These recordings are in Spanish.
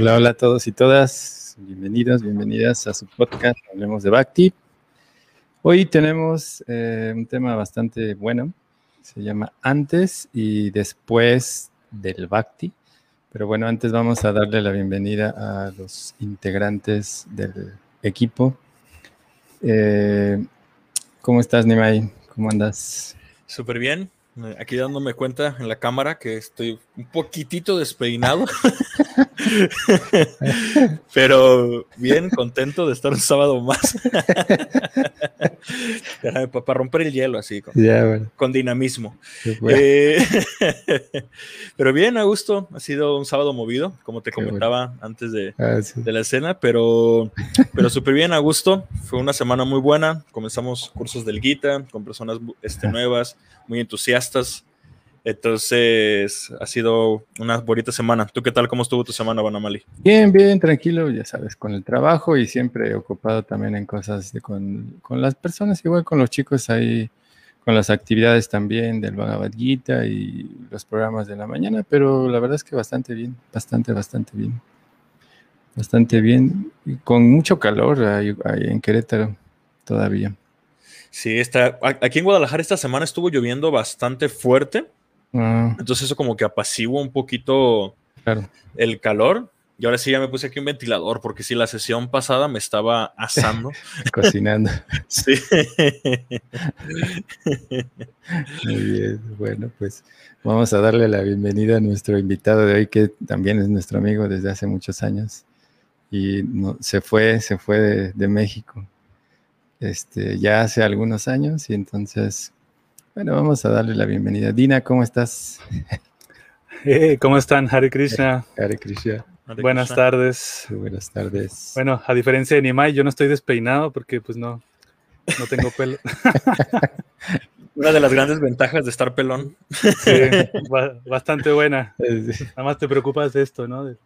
Hola, hola a todos y todas. Bienvenidos, bienvenidas a su podcast Hablemos de Bhakti. Hoy tenemos eh, un tema bastante bueno. Se llama Antes y Después del Bhakti. Pero bueno, antes vamos a darle la bienvenida a los integrantes del equipo. Eh, ¿Cómo estás, Nimai? ¿Cómo andas? Súper bien. Aquí dándome cuenta en la cámara que estoy un poquitito despeinado. Pero bien contento de estar un sábado más. para romper el hielo así, con, dinamismo. Eh, pero bien, a gusto. Ha sido un sábado movido, como te comentaba antes ah, de, la escena, pero, pero súper bien, a gusto. Fue una semana muy buena. Comenzamos cursos del Gita con personas este, nuevas, muy entusiastas. Entonces, ha sido una bonita semana. ¿Tú qué tal? ¿Cómo estuvo tu semana, Banamali? Bien, bien, tranquilo, ya sabes, con el trabajo y siempre ocupado también en cosas con, con, las personas, igual con los chicos ahí, con las actividades también del Bhagavad Gita y los programas de la mañana, pero la verdad es que bastante bien, bastante, bastante bien. Bastante bien, y con mucho calor ahí en Querétaro todavía. Sí, está, aquí en Guadalajara esta semana estuvo lloviendo bastante fuerte Ah. Entonces eso como que apacigua un poquito el calor. Y ahora sí ya me puse aquí un ventilador, porque si la sesión pasada me estaba asando. Cocinando. sí. Muy bien. Bueno, pues vamos a darle la bienvenida a nuestro invitado de hoy, que también es nuestro amigo desde hace muchos años. Y no, se fue, se fue de, de México. Este, ya hace algunos años, y entonces bueno, vamos a darle la bienvenida. Dina, ¿cómo estás? Eh, ¿Cómo están? Hare Krishna. Hare Krishna. buenas tardes. buenas tardes. Bueno, a diferencia de Nimai, yo no estoy despeinado porque pues no, no tengo pelo. Una de las grandes ventajas de estar pelón. Sí, bastante buena. Nada más te preocupas de esto, ¿no? De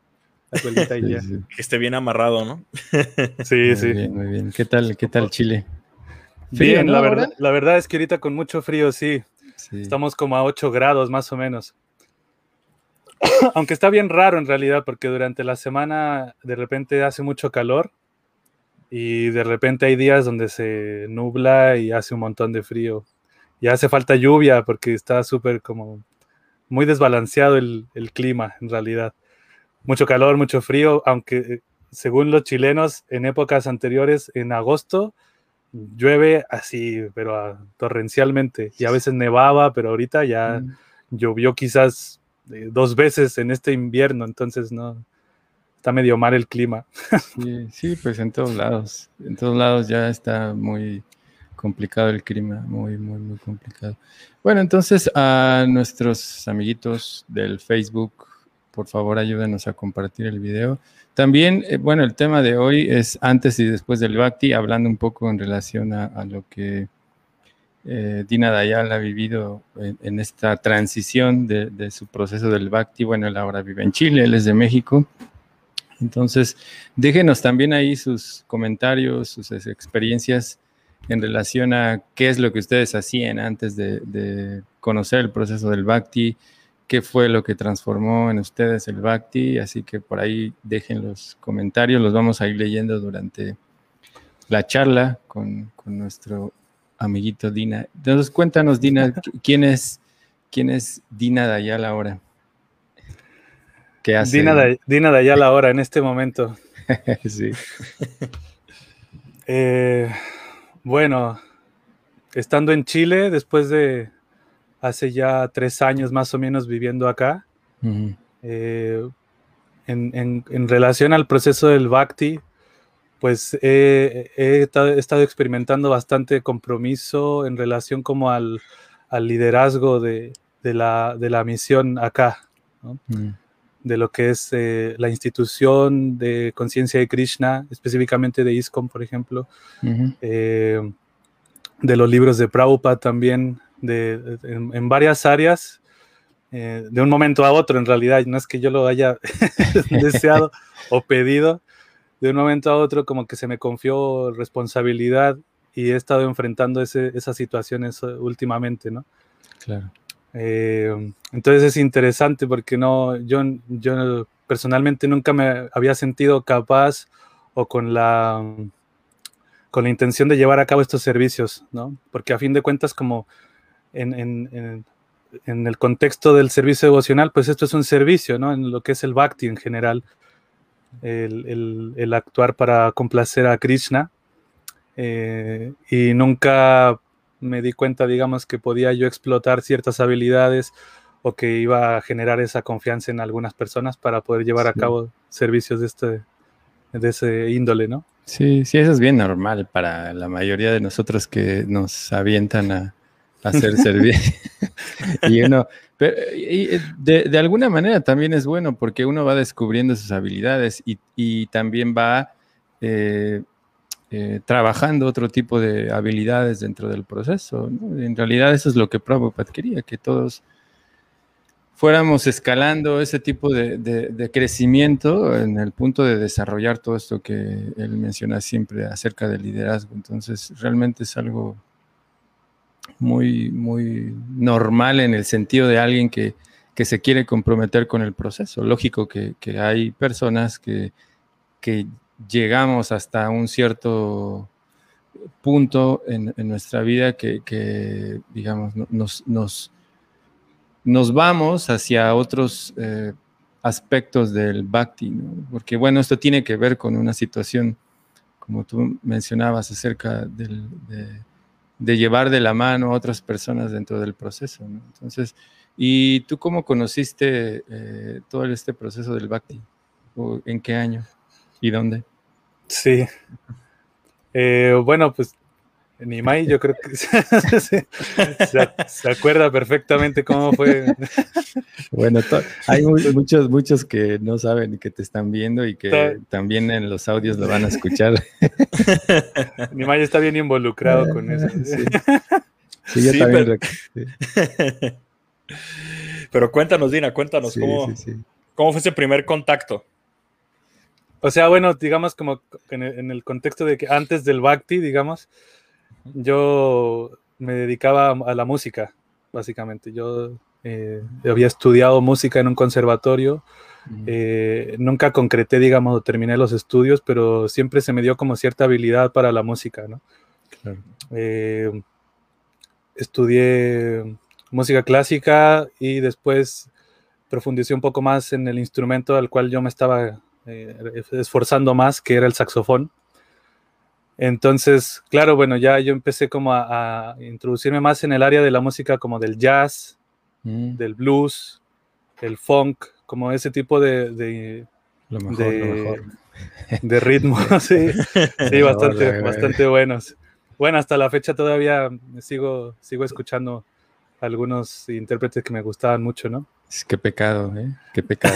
la y ya. Que esté bien amarrado, ¿no? Sí, muy sí. Bien, muy bien. ¿Qué tal, qué tal Chile? Bien, la, verdad, la verdad es que ahorita con mucho frío, sí. Estamos como a 8 grados más o menos. Aunque está bien raro en realidad, porque durante la semana de repente hace mucho calor y de repente hay días donde se nubla y hace un montón de frío. Y hace falta lluvia porque está súper como muy desbalanceado el, el, clima en realidad. Mucho calor, mucho frío, aunque eh, según los chilenos en épocas anteriores, en agosto, llueve así, pero torrencialmente. Y a veces nevaba, pero ahorita ya mm. llovió quizás eh, dos veces en este invierno, entonces no, está medio mal el clima. Sí, sí, pues en todos lados, en todos lados ya está muy complicado el clima, muy, muy, muy complicado. Bueno, entonces a nuestros amiguitos del Facebook, por favor ayúdenos a compartir el video. También, eh, bueno, el tema de hoy es antes y después del Bhakti, hablando un poco en relación a, lo que eh, Dina Dayal ha vivido en, esta transición de, su proceso del Bhakti. Bueno, él ahora vive en Chile, él es de México. Entonces, déjenos también ahí sus comentarios, sus experiencias en relación a qué es lo que ustedes hacían antes de, de conocer el proceso del Bhakti, qué fue lo que transformó en ustedes el Bhakti, así que por ahí dejen los comentarios, los vamos a ir leyendo durante la charla con, nuestro amiguito Dina. Entonces cuéntanos, Dina, ¿quién es, quién es Dina Dayal ahora? ¿Qué hace? Dina, Dina Dayal ahora, en este momento. sí. Eh, bueno, estando en Chile, después de hace ya tres años más o menos viviendo acá. Eh, en, relación al proceso del Bhakti, pues he, estado experimentando bastante compromiso en relación como al, liderazgo de, la, misión acá, de lo que es eh, la institución de conciencia de Krishna, específicamente de ISKCON, por ejemplo, eh, de los libros de Prabhupada también, en, varias áreas, eh, de un momento a otro, en realidad, no es que yo lo haya deseado o pedido, de un momento a otro como que se me confió responsabilidad y he estado enfrentando esas situaciones eh, últimamente, ¿no? Claro. Eh, entonces es interesante porque no, yo, yo personalmente nunca me había sentido capaz o con la, con la intención de llevar a cabo estos servicios, ¿no? Porque a fin de cuentas, como en, el contexto del servicio devocional, pues esto es un servicio, ¿no? En lo que es el bhakti en general, el, actuar para complacer a Krishna. Eh, y nunca me di cuenta, digamos, que podía yo explotar ciertas habilidades o que iba a generar esa confianza en algunas personas para poder llevar a cabo servicios de, este, de ese índole, ¿no? Sí, sí, eso es bien normal para la mayoría de nosotros que nos avientan a, hacer servir. y uno, pero, de, alguna manera también es bueno porque uno va descubriendo sus habilidades y, también va eh, eh, trabajando otro tipo de habilidades dentro del proceso. En realidad eso es lo que Prabhupada quería, que todos fuéramos escalando ese tipo de, crecimiento en el punto de desarrollar todo esto que él menciona siempre acerca del liderazgo. Entonces, realmente es algo muy, muy normal en el sentido de alguien que, se quiere comprometer con el proceso. Lógico que, hay personas que, que llegamos hasta un cierto punto en, nuestra vida que, digamos, nos, nos, nos, vamos hacia otros eh, aspectos del bhakti, porque bueno, esto tiene que ver con una situación, como tú mencionabas, acerca de, llevar de la mano a otras personas dentro del proceso. Entonces, ¿y tú cómo conociste eh, todo este proceso del bhakti? ¿O ¿En qué año? ¿Y dónde? Sí. Eh, bueno, pues Nimai yo creo que se, acuerda perfectamente cómo fue. Bueno, hay muchos, muchos que no saben y que te están viendo y que también en los audios lo van a escuchar. Nimai está bien involucrado con eso. Sí, yo también. Pero... cuéntanos, Dina, cuéntanos cómo, cómo fue ese primer contacto. O sea, bueno, digamos como en el, contexto de que antes del Bhakti, digamos, yo me dedicaba a la música, básicamente. Yo eh, había estudiado música en un conservatorio. Eh, nunca concreté, digamos, o terminé los estudios, pero siempre se me dio como cierta habilidad para la música, ¿no? Eh, estudié música clásica y después profundicé un poco más en el instrumento al cual yo me estaba eh, esforzando más, que era el saxofón. Entonces, claro, bueno, ya yo empecé como a, introducirme más en el área de la música como del jazz, mm. del blues, el funk, como ese tipo de, de, de, ritmo, sí, sí bastante, bastante buenos. Bueno, hasta la fecha todavía sigo, sigo escuchando algunos intérpretes que me gustaban mucho, ¿no? Qué pecado, ¿eh? Qué pecado.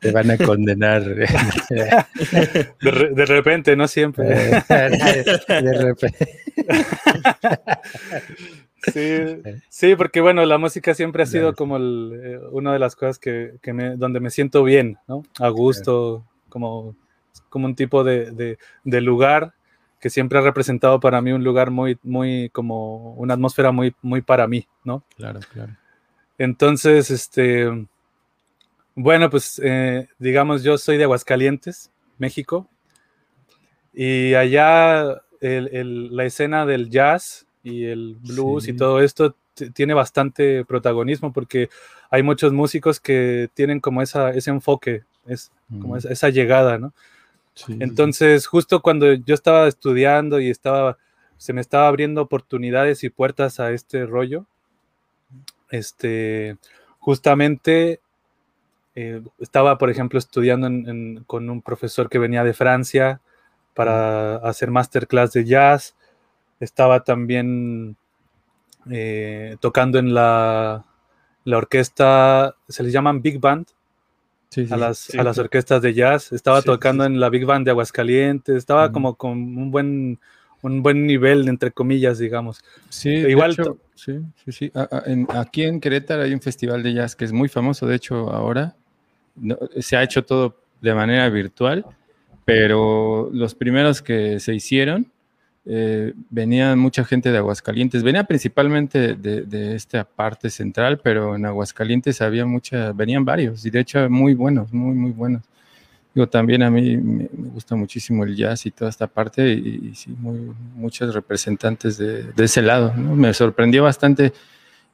te, van a condenar. De, repente, no siempre. de repente. Sí, porque bueno, la música siempre ha sido como eh, una de las cosas que, me, donde me siento bien, ¿no? A gusto, como, como un tipo de, de, lugar que siempre ha representado para mí un lugar muy, muy, como una atmósfera muy, muy para mí, ¿no? Claro, claro. Entonces, este, bueno, pues eh, digamos, yo soy de Aguascalientes, México, y allá la escena del jazz y el blues y todo esto tiene bastante protagonismo porque hay muchos músicos que tienen como esa, ese enfoque, es, como esa, esa llegada, ¿no? Entonces, justo cuando yo estaba estudiando y estaba, se me estaba abriendo oportunidades y puertas a este rollo, este, justamente eh, estaba, por ejemplo, estudiando con un profesor que venía de Francia para hacer masterclass de jazz. Estaba también eh, tocando en la, la, orquesta, se les llaman Big Band, a, las, a las orquestas de jazz. Estaba tocando en la Big Band de Aguascalientes, estaba como con un buen, un buen nivel, entre comillas, digamos. Sí, igual. sí, sí, sí. aquí en Querétaro hay un festival de jazz que es muy famoso, de hecho, ahora. se ha hecho todo de manera virtual, pero los primeros que se hicieron eh, venía mucha gente de Aguascalientes, venía principalmente de, esta parte central, pero en Aguascalientes había mucha, venían varios, y de hecho muy buenos, muy, muy buenos. Digo, también a mí me, gusta muchísimo el jazz y toda esta parte, y, sí, muy, muchos representantes de, ese lado. Me sorprendió bastante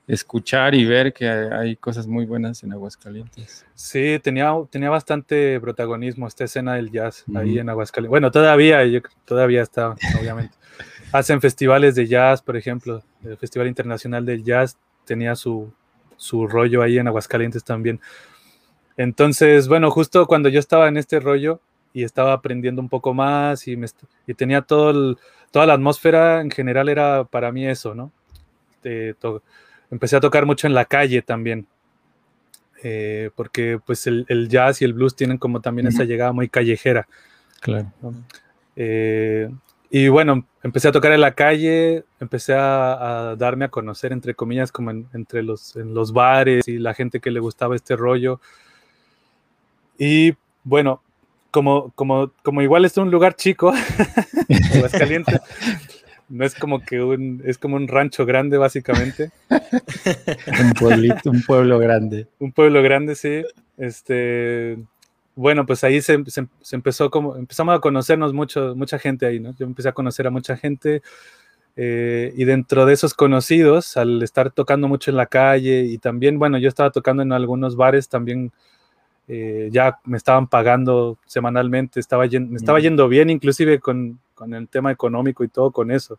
escuchar y ver que hay, cosas muy buenas en Aguascalientes. Sí, tenía, tenía bastante protagonismo esta escena del jazz ahí en Aguascalientes. Bueno, todavía, yo, todavía está, obviamente. Hacen festivales de jazz, por ejemplo, el Festival Internacional del Jazz tenía su, su rollo ahí en Aguascalientes también. Entonces, bueno, justo cuando yo estaba en este rollo y estaba aprendiendo un poco más y, me, y tenía todo toda la atmósfera en general era para mí eso, ¿no? De, empecé a tocar mucho en la calle también, eh, porque pues el, jazz y el blues tienen como también esa llegada muy callejera. Claro. Eh, y bueno, empecé a tocar en la calle, empecé a, darme a conocer, entre comillas, como entre los, en los bares y la gente que le gustaba este rollo. Y bueno, como, como, como igual es un lugar chico, caliente no es como que un, es como un rancho grande, básicamente. un pueblito, un pueblo grande. Un pueblo grande, sí. Este, bueno, pues ahí se, empezó como, empezamos a conocernos mucho, mucha gente ahí, ¿no? Yo empecé a conocer a mucha gente. Eh, y dentro de esos conocidos, al estar tocando mucho en la calle y también, bueno, yo estaba tocando en algunos bares, también eh, ya me estaban pagando semanalmente, estaba me estaba yendo bien, inclusive con, con el tema económico y todo con eso.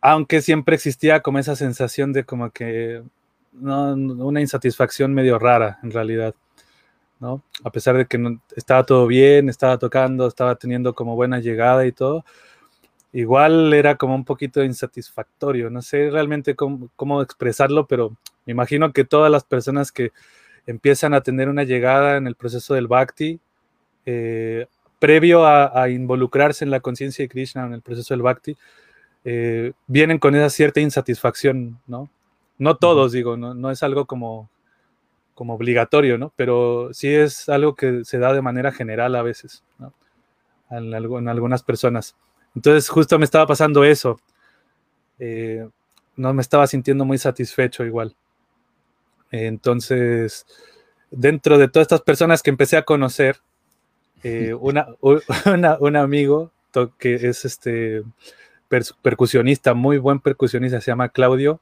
Aunque siempre existía como esa sensación de como que una insatisfacción medio rara en realidad, ¿no? A pesar de que estaba todo bien, estaba tocando, estaba teniendo como buena llegada y todo, igual era como un poquito insatisfactorio. No sé realmente cómo, cómo expresarlo, pero me imagino que todas las personas que empiezan a tener una llegada en el proceso del bhakti, eh, previo a, involucrarse en la conciencia de Krishna, en el proceso del bhakti, eh, vienen con esa cierta insatisfacción, ¿no? No todos, digo, no, es algo como, como obligatorio, ¿no? Pero sí es algo que se da de manera general a veces, ¿no? En, algunas personas. Entonces, justo me estaba pasando eso. Eh, no me estaba sintiendo muy satisfecho igual. Entonces, dentro de todas estas personas que empecé a conocer, eh, una, un amigo que es este percusionista, muy buen percusionista, se llama Claudio,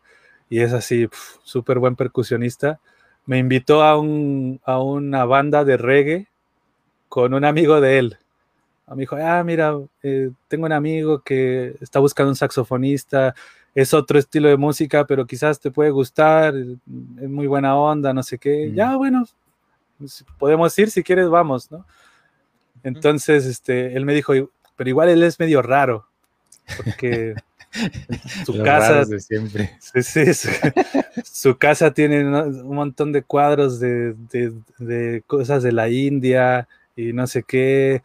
y es así, súper buen percusionista, me invitó a, un, a una banda de reggae con un amigo de él. Me dijo, ah, mira, eh, tengo un amigo que está buscando un saxofonista, es otro estilo de música, pero quizás te puede gustar, es muy buena onda, no sé qué. Mm. Ya, bueno, podemos ir, si quieres, vamos, ¿no? Entonces, este, él me dijo, pero igual él es medio raro, porque su casa, siempre. su, casa tiene un montón de cuadros de, de, cosas de la India y no sé qué,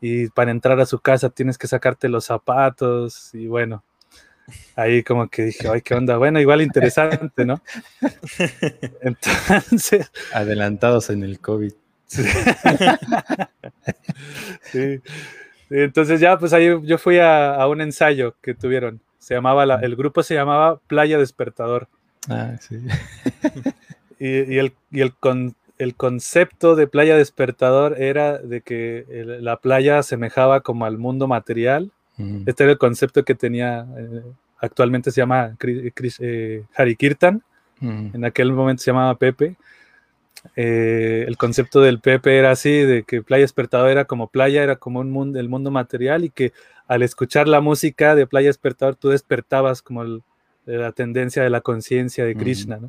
y para entrar a su casa tienes que sacarte los zapatos, y bueno, ahí como que dije, ay, qué onda, bueno, igual interesante, ¿no? Entonces... Adelantados en el COVID. Sí. Entonces ya, pues ahí yo fui a, un ensayo que tuvieron. Se llamaba, el grupo se llamaba Playa Despertador. Ah, sí. Y, el, el, concepto de Playa Despertador era de que la playa semejaba como al mundo material. Este era el concepto que tenía, eh, actualmente se llama eh, Harikirtan. En aquel momento se llamaba Pepe. Eh, el concepto del Pepe era así, de que Playa Despertador era como playa, era como un mundo, el mundo material y que al escuchar la música de Playa Despertador tú despertabas como la tendencia de la conciencia de Krishna,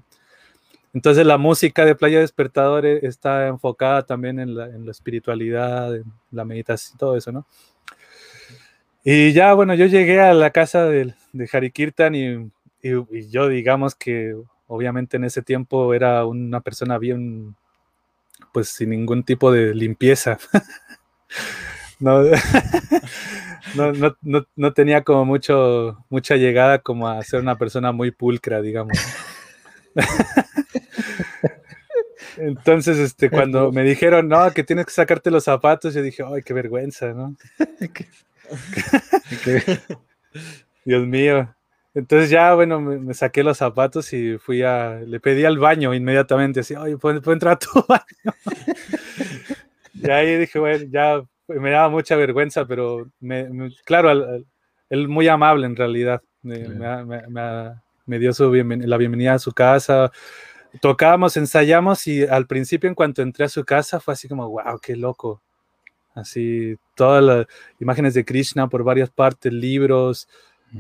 Entonces la música de Playa Despertador e, está enfocada también en la, espiritualidad, en la meditación, todo eso, ¿no? Y ya, bueno, yo llegué a la casa de, de Harikirtan y, y yo digamos que obviamente en ese tiempo era una persona bien, pues sin ningún tipo de limpieza. no, no, tenía como mucho, mucha llegada como a ser una persona muy pulcra, digamos. Entonces, este, cuando me dijeron, no, que tienes que sacarte los zapatos, yo dije, ay, qué vergüenza, ¿no? Dios mío. Entonces ya, bueno, me, saqué los zapatos y fui a, le pedí al baño inmediatamente, así, oye, ¿puedo, entrar a tu baño? y ahí dije, bueno, ya me daba mucha vergüenza, pero me, claro, él muy amable en realidad, me, me dio su la bienvenida a su casa, tocábamos, ensayamos y al principio en cuanto entré a su casa fue así como, wow, qué loco. Así, todas las imágenes de Krishna por varias partes, libros,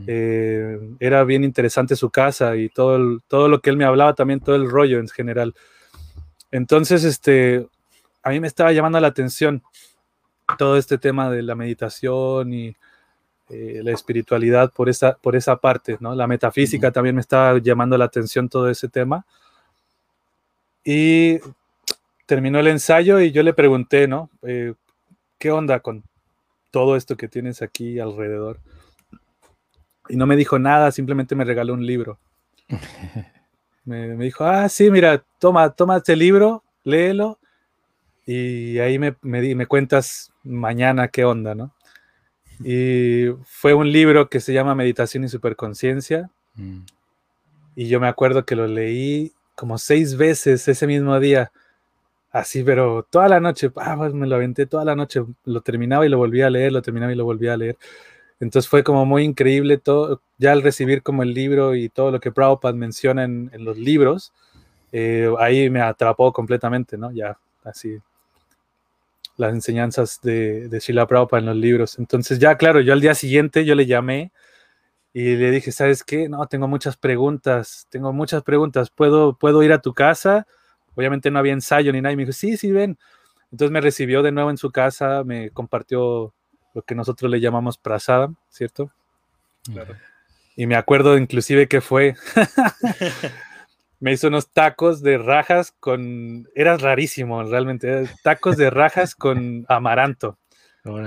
eh, era bien interesante su casa y todo, todo lo que él me hablaba, también todo el rollo en general. Entonces, este, a mí me estaba llamando la atención todo este tema de la meditación y eh, la espiritualidad por esa, por esa parte, ¿no? La metafísica también me estaba llamando la atención todo ese tema. Y terminó el ensayo y yo le pregunté, ¿no? Eh, ¿Qué onda con todo esto que tienes aquí alrededor? Y no me dijo nada, simplemente me regaló un libro. me, dijo, ah, sí, mira, toma, toma este libro, léelo y ahí me, me, cuentas mañana qué onda, ¿no? Y fue un libro que se llama Meditación y Superconciencia. Mm. Y yo me acuerdo que lo leí como seis veces ese mismo día. Así, pero toda la noche, ah, pues me lo aventé toda la noche, lo terminaba y lo volvía a leer, lo terminaba y lo volvía a leer. Entonces fue como muy increíble todo, ya al recibir como el libro y todo lo que Prabhupada menciona en, los libros, eh, ahí me atrapó completamente, ¿no? Ya, así, las enseñanzas de, de Shila Prabhupada en los libros. Entonces ya, claro, yo al día siguiente yo le llamé y le dije, ¿sabes qué? No, tengo muchas preguntas, tengo muchas preguntas, ¿puedo, puedo ir a tu casa? Obviamente no había ensayo ni nada, y me dijo, sí, sí, ven. Entonces me recibió de nuevo en su casa, me compartió lo que nosotros le llamamos prasada, ¿cierto? Claro. Y me acuerdo inclusive que fue, me hizo unos tacos de rajas con, era rarísimo realmente, tacos de rajas con amaranto.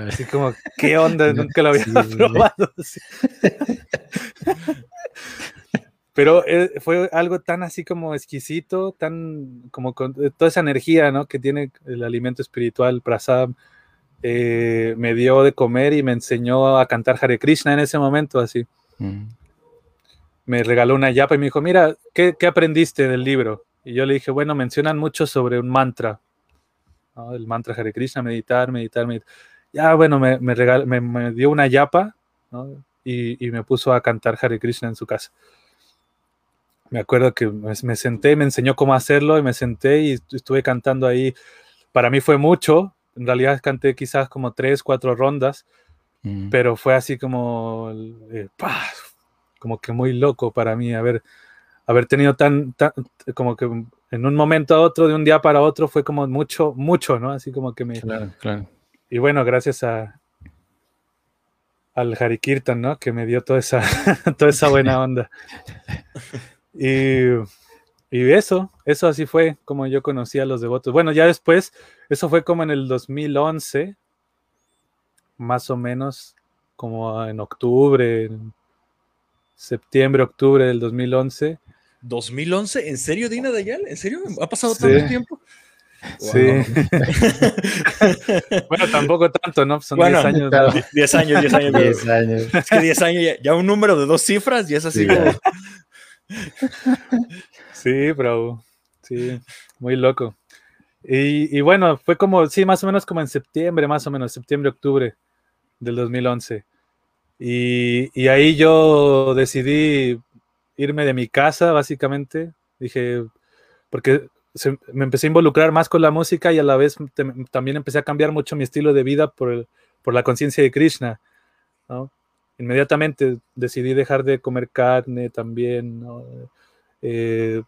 Así como, ¿qué onda? Nunca lo había probado. Pero eh, fue algo tan así como exquisito, tan como con eh, toda esa energía ¿no? que tiene el alimento espiritual, prasad, eh, me dio de comer y me enseñó a cantar Hare Krishna en ese momento, así. Mm. Me regaló una yapa y me dijo, mira, ¿qué, ¿qué, aprendiste del libro? Y yo le dije, bueno, mencionan mucho sobre un mantra, el mantra Hare Krishna, meditar, meditar, meditar. Ya, bueno, me, me, me, dio una yapa y, y, me puso a cantar Hare Krishna en su casa. Me acuerdo que me, me senté, me enseñó cómo hacerlo y me senté y estuve cantando ahí. Para mí fue mucho, en realidad canté quizás como tres, cuatro rondas, mm. pero fue así como, eh, como que muy loco para mí haber, haber tenido tan, como que en un momento a otro, de un día para otro, fue como mucho, mucho, ¿no? Así como que me... Claro, claro. Y bueno, gracias a al Harikirtan, ¿no? Que me dio toda esa, toda esa buena onda. Y y eso, eso así fue como yo conocí a los devotos. Bueno, ya después, eso fue como en el 2011, más o menos, como en octubre, septiembre, octubre del 2011. ¿2011? ¿En serio, Dina Dayal? ¿En serio? ¿Ha pasado tanto tiempo? Sí. bueno, tampoco tanto, ¿no? Son 10 años. 10 años, 10 años. 10 años. Es que 10 años, ya, un número de dos cifras y es así como... Sí, bro. Sí, muy loco. Y, bueno, fue como, sí, más o menos como en septiembre, más o menos, septiembre, octubre del 2011. Y, ahí yo decidí irme de mi casa, básicamente. Dije, porque me empecé a involucrar más con la música y a la vez también empecé a cambiar mucho mi estilo de vida por, por la conciencia de Krishna. Inmediatamente decidí dejar de comer carne también. ¿no? Eh,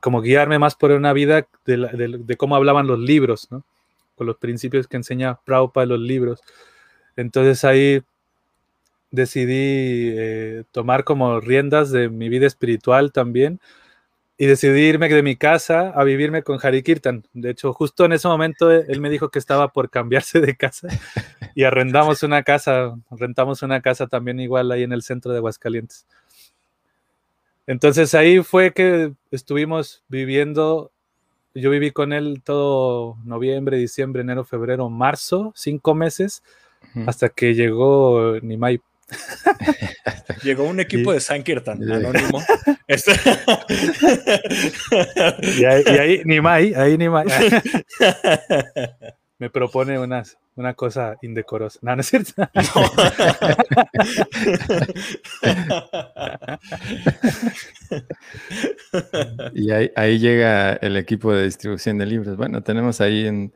como guiarme más por una vida de, cómo hablaban los libros, ¿no? con los principios que enseña Prabhupada los libros. Entonces ahí decidí eh, tomar como riendas de mi vida espiritual también y decidí irme de mi casa a vivirme con Hari Kirtan. De hecho, justo en ese momento él me dijo que estaba por cambiarse de casa y arrendamos una casa, rentamos una casa también igual ahí en el centro de Aguascalientes. Entonces ahí fue que estuvimos viviendo, yo viví con él todo noviembre, diciembre, enero, febrero, marzo, cinco meses, hasta que llegó Nimai. Llegó un equipo de Sankirtan anónimo. Este y, ahí, y ahí Nimai, ahí Nimai. Me propone unas, una cosa indecorosa. No, no es cierto. y ahí, ahí, llega el equipo de distribución de libros. Bueno, tenemos ahí en,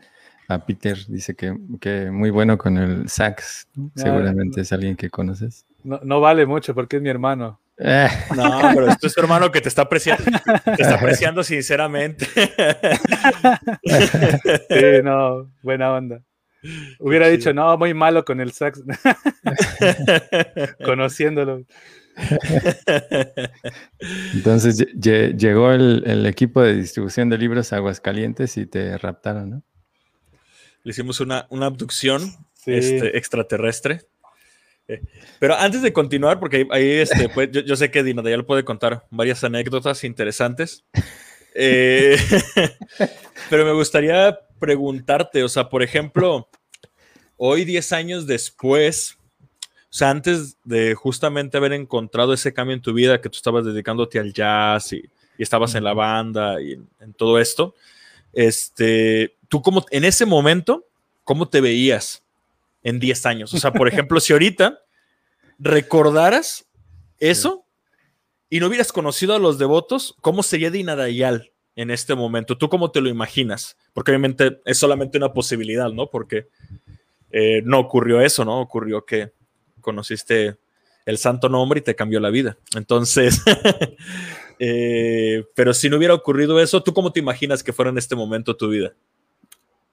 a Peter, dice que, que muy bueno con el sax. Seguramente es alguien que conoces. No, no vale mucho porque es mi hermano. Eh. No, pero es tu hermano que te está apreciando, te está apreciando sinceramente. Sí, no, buena onda. Hubiera dicho, no, muy malo con el sax. Conociéndolo. Entonces llegó el, equipo de distribución de libros a Aguascalientes y te raptaron, ¿no? Le hicimos una, abducción este, extraterrestre. Pero antes de continuar, porque ahí, este, pues, yo, sé que Dino ya lo puede contar varias anécdotas interesantes. Eh, pero me gustaría preguntarte, o sea, por ejemplo, hoy 10 años después, o sea, antes de justamente haber encontrado ese cambio en tu vida, que tú estabas dedicándote al jazz y, estabas en la banda y en, todo esto, este, tú como en ese momento, ¿cómo te veías en 10 años? O sea, por ejemplo, si ahorita recordaras eso y no hubieras conocido a los devotos, ¿cómo sería Dinadayal en este momento? ¿Tú cómo te lo imaginas? Porque obviamente es solamente una posibilidad, ¿no? Porque eh, no ocurrió eso, ¿no? Ocurrió que conociste el santo nombre y te cambió la vida. Entonces, eh, pero si no hubiera ocurrido eso, ¿tú cómo te imaginas que fuera en este momento tu vida?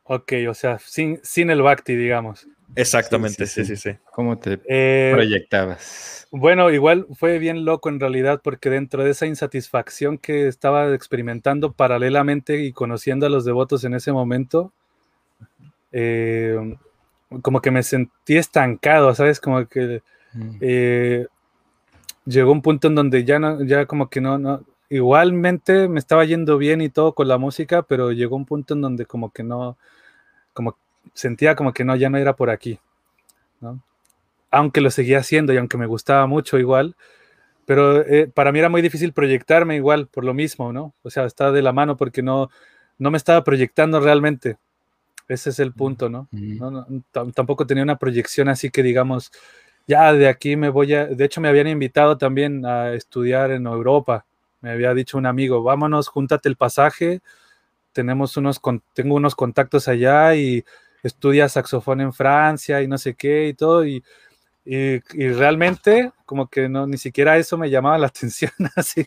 Ok, o sea, sin, sin el Bhakti, digamos. Exactamente, sí, sí, sí. ¿Cómo te eh, proyectabas? Bueno, igual fue bien loco en realidad porque dentro de esa insatisfacción que estaba experimentando paralelamente y conociendo a los devotos en ese momento, eh, como que me sentí estancado, ¿sabes? Como que mm. eh, llegó un punto en donde ya no, ya como que no, no, igualmente me estaba yendo bien y todo con la música, pero llegó un punto en donde como que no, como sentía como que no, ya no era por aquí, ¿no? Aunque lo seguía haciendo y aunque me gustaba mucho igual, pero eh, para mí era muy difícil proyectarme igual por lo mismo, ¿no? O sea, estaba de la mano porque no, no me estaba proyectando realmente. Ese es el punto, ¿no? no, tampoco tenía una proyección así que digamos, ya de aquí me voy a... De hecho, me habían invitado también a estudiar en Europa. Me había dicho un amigo, vámonos, júntate el pasaje. Tenemos unos, tengo unos contactos allá y estudia saxofón en Francia y no sé qué y todo. Y, y, realmente, como que no, ni siquiera eso me llamaba la atención, así.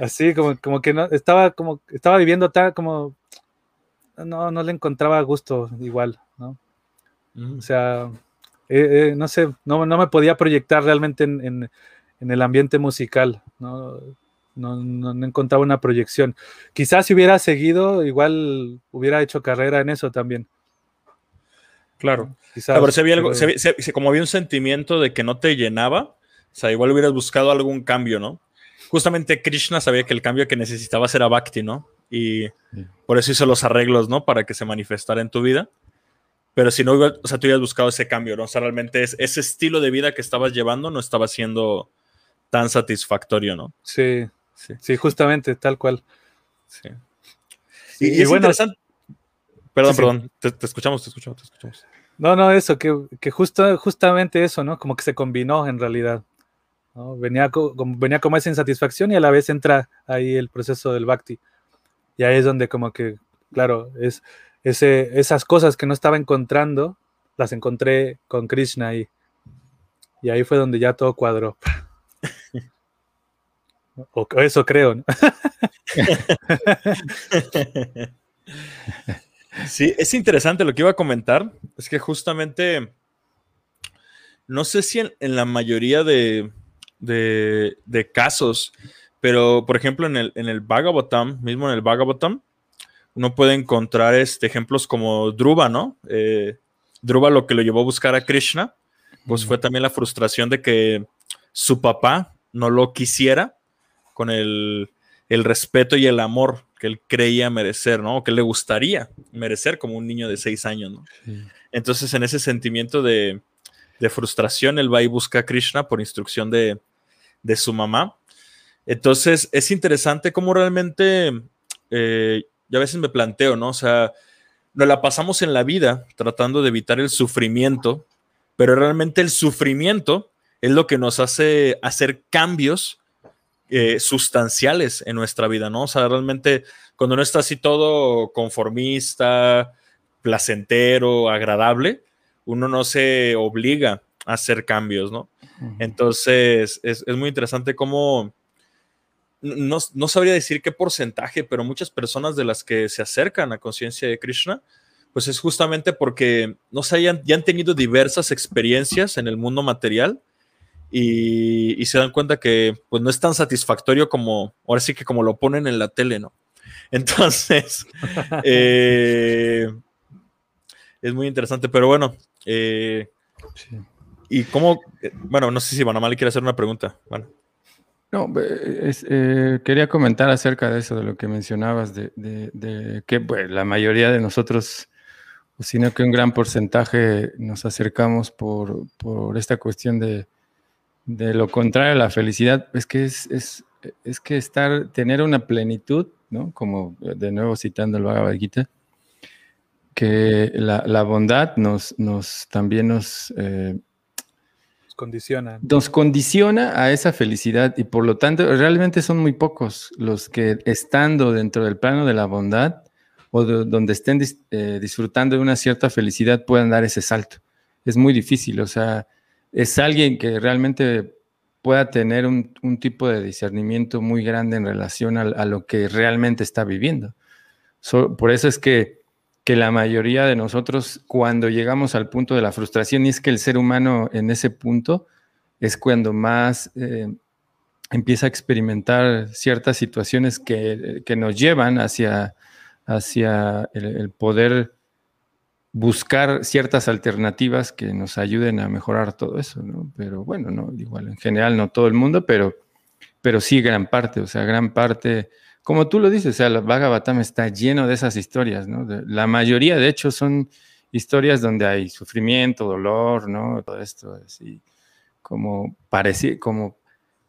así, como, como que no, estaba como, estaba viviendo tan, como, no, no le encontraba gusto igual, ¿no? O sea, eh, eh, no sé, no, no, me podía proyectar realmente en, en, el ambiente musical, ¿no? No, no, encontraba una proyección. Quizás si hubiera seguido, igual hubiera hecho carrera en eso también. Claro. Quizás, había algo, como había un sentimiento de que no te llenaba, o sea, igual hubieras buscado algún cambio, ¿no? Justamente Krishna sabía que el cambio que necesitaba era Bhakti, ¿no? Y por eso hizo los arreglos, ¿no? Para que se manifestara en tu vida. Pero si no, o sea, tú hubieras buscado ese cambio, ¿no? O sea, realmente es, ese estilo de vida que estabas llevando no estaba siendo tan satisfactorio, ¿no? Sí, sí, sí justamente, tal cual. Sí. Y, es bueno, interesante. Perdón, perdón, te, escuchamos, te escuchamos, te escuchamos. No, no, eso, que, que justo, justamente eso, ¿no? Como que se combinó en realidad. Venía, venía como esa insatisfacción y a la vez entra ahí el proceso del Bhakti. Y ahí es donde como que, claro, es ese, esas cosas que no estaba encontrando, las encontré con Krishna y, y ahí fue donde ya todo cuadró. o, eso creo. ¿no? sí, es interesante lo que iba a comentar. Es que justamente, no sé si en, la mayoría de, de, de casos pero, por ejemplo, en el, en el Bhagavatam, mismo en el Bhagavatam, uno puede encontrar este, ejemplos como Dhruva, ¿no? Eh, lo que lo llevó a buscar a Krishna, pues fue también la frustración de que su papá no lo quisiera con el, respeto y el amor que él creía merecer, ¿no? O que le gustaría merecer como un niño de seis años, ¿no? Entonces, en ese sentimiento de, frustración, él va y busca a Krishna por instrucción de, su mamá. Entonces, es interesante cómo realmente, eh, yo a veces me planteo, ¿no? O sea, nos la pasamos en la vida tratando de evitar el sufrimiento, pero realmente el sufrimiento es lo que nos hace hacer cambios eh, sustanciales en nuestra vida, ¿no? O sea, realmente cuando no está así todo conformista, placentero, agradable, uno no se obliga a hacer cambios, ¿no? Entonces, es, muy interesante cómo, no, no, sabría decir qué porcentaje, pero muchas personas de las que se acercan a conciencia de Krishna, pues es justamente porque, no sé, ya, han tenido diversas experiencias en el mundo material y, se dan cuenta que pues no es tan satisfactorio como, ahora sí que como lo ponen en la tele, ¿no? Entonces, eh, es muy interesante, pero bueno, eh, y cómo, eh, bueno, no sé si Banamali quiere hacer una pregunta. Bueno. No, quería comentar acerca de eso, de lo que mencionabas, de, que la mayoría de nosotros sino que un gran porcentaje nos acercamos por, esta cuestión de, lo contrario la felicidad, es que es, es, que estar, tener una plenitud, ¿no? Como de nuevo citando el Bhagavad Gita, que la, bondad nos, nos también nos, eh, condiciona. Nos condiciona a esa felicidad y por lo tanto realmente son muy pocos los que estando dentro del plano de la bondad o donde estén eh, disfrutando de una cierta felicidad puedan dar ese salto. Es muy difícil, o sea, es alguien que realmente pueda tener un, tipo de discernimiento muy grande en relación a, lo que realmente está viviendo. por eso es que, que, la mayoría de nosotros, cuando llegamos al punto de la frustración, y es que el ser humano en ese punto es cuando más eh, empieza a experimentar ciertas situaciones que, que nos llevan hacia hacia el, poder buscar ciertas alternativas que nos ayuden a mejorar todo eso, ¿no? Pero bueno, no, igual en general no todo el mundo, pero, pero sí gran parte, o sea, gran parte, como tú lo dices, o sea, el Bhagavatam está lleno de esas historias, ¿no? la mayoría, de hecho, son historias donde hay sufrimiento, dolor, ¿no? Todo esto, así, como parece, como,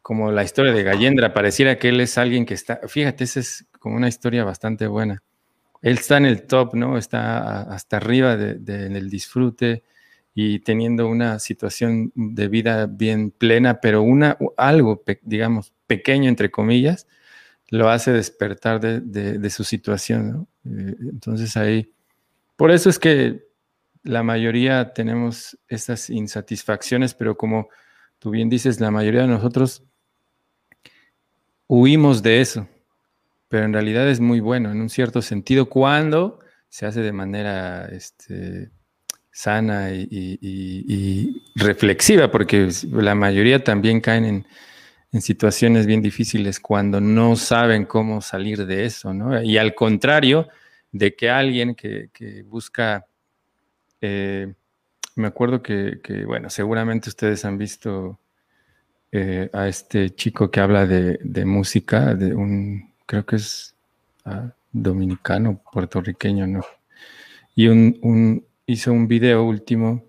como la historia de Gallendra, pareciera que él es alguien que está, fíjate, esa es como una historia bastante buena él está en el top, ¿no? Está hasta arriba del disfrute y teniendo una situación de vida bien plena, pero una, algo, digamos, pequeño, entre comillas, lo hace despertar de, su situación. Eh, entonces ahí, por eso es que la mayoría tenemos esas insatisfacciones, pero como tú bien dices, la mayoría de nosotros huimos de eso pero en realidad es muy bueno en un cierto sentido cuando se hace de manera este, sana y, reflexiva, porque la mayoría también caen en, situaciones bien difíciles cuando no saben cómo salir de eso, ¿no? Y al contrario de que alguien que, busca, eh, me acuerdo que, bueno, seguramente ustedes han visto eh, a este chico que habla de, de música, de un creo que es ah, dominicano, puertorriqueño, ¿no? Y un, hizo un video último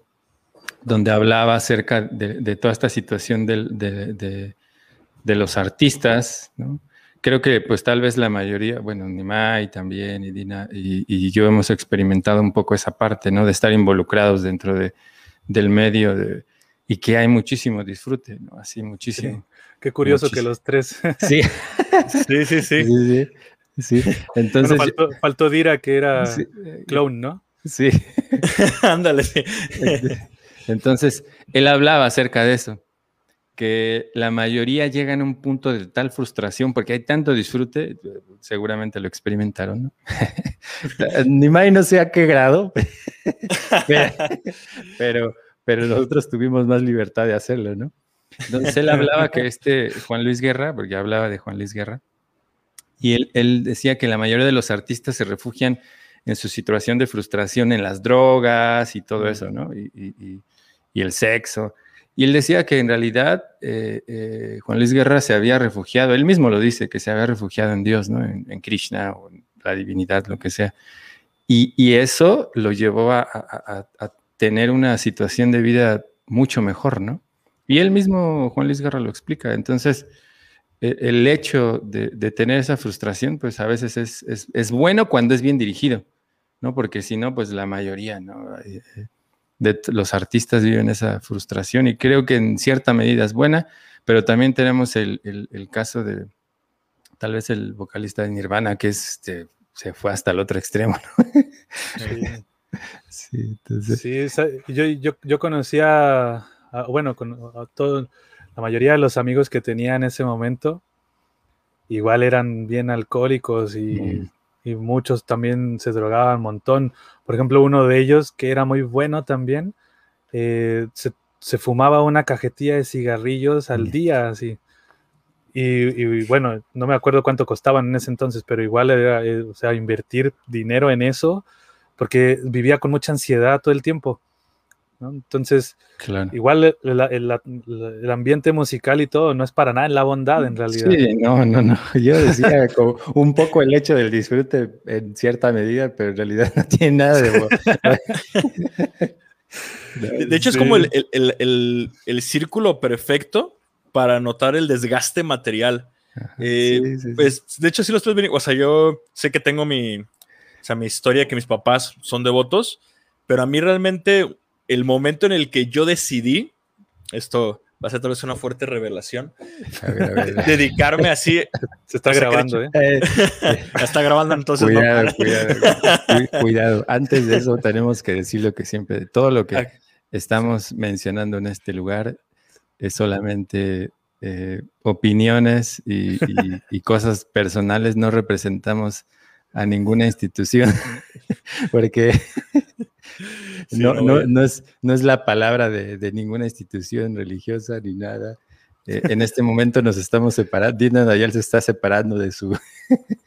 donde hablaba acerca de, toda esta situación de, los artistas, ¿no? Creo que pues tal vez la mayoría, bueno, Nimai también y Dina y, yo hemos experimentado un poco esa parte, ¿no? De estar involucrados dentro de, del medio y que hay muchísimo disfrute, ¿no? Así, muchísimo. Qué curioso que los tres. Sí. sí, sí, sí. sí, Entonces. faltó, Dira que era clown, ¿no? Sí. Ándale. Entonces, él hablaba acerca de eso, que la mayoría llegan a un punto de tal frustración porque hay tanto disfrute, seguramente lo experimentaron, ¿no? Ni más no sé a qué grado, pero, pero nosotros tuvimos más libertad de hacerlo, ¿no? Entonces él hablaba que este Juan Luis Guerra, porque hablaba de Juan Luis Guerra, y él, él, decía que la mayoría de los artistas se refugian en su situación de frustración en las drogas y todo eso, ¿no? Y, el sexo. Y él decía que en realidad eh, eh, Juan Luis Guerra se había refugiado, él mismo lo dice, que se había refugiado en Dios, ¿no? En, Krishna o en la divinidad, lo que sea. Y, eso lo llevó a, tener una situación de vida mucho mejor, ¿no? Y él mismo, Juan Luis Guerra, lo explica. Entonces, e, el hecho de, tener esa frustración, pues a veces es, bueno cuando es bien dirigido, ¿no? Porque si no, pues la mayoría, ¿no? Eh, de los artistas viven esa frustración y creo que en cierta medida es buena, pero también tenemos el, caso de tal vez el vocalista de Nirvana, que es, este, se fue hasta el otro extremo, ¿no? Sí, entonces... yo, yo, yo conocía, bueno, con, a todo, la mayoría de los amigos que tenía en ese momento, igual eran bien alcohólicos y, muchos también se drogaban un montón. Por ejemplo, uno de ellos, que era muy bueno también, eh, se, fumaba una cajetilla de cigarrillos al día, así. Y, bueno, no me acuerdo cuánto costaban en ese entonces, pero igual era, eh, o sea, invertir dinero en eso, porque vivía con mucha ansiedad todo el tiempo. Entonces, igual el, ambiente musical y todo no es para nada en la bondad en realidad. Sí, no, no, no. Yo decía un poco el hecho del disfrute en cierta medida, pero en realidad no tiene nada de... de hecho, es como el, círculo perfecto para notar el desgaste material. Eh, pues, de hecho, sí lo estoy viendo. O sea, yo sé que tengo mi, o sea, mi historia, que mis papás son devotos, pero a mí realmente el momento en el que yo decidí, esto va a ser tal vez una fuerte revelación, dedicarme así. Se está grabando, ¿eh? está grabando entonces. Cuidado, cuidado, cuidado. Antes de eso tenemos que decir lo que siempre, todo lo que estamos mencionando en este lugar es solamente eh, opiniones y, cosas personales, no representamos a ninguna institución, porque no, no, no, es, no es la palabra de, ninguna institución religiosa ni nada. Eh, en este momento nos estamos separando. Dina Dayal se está separando de su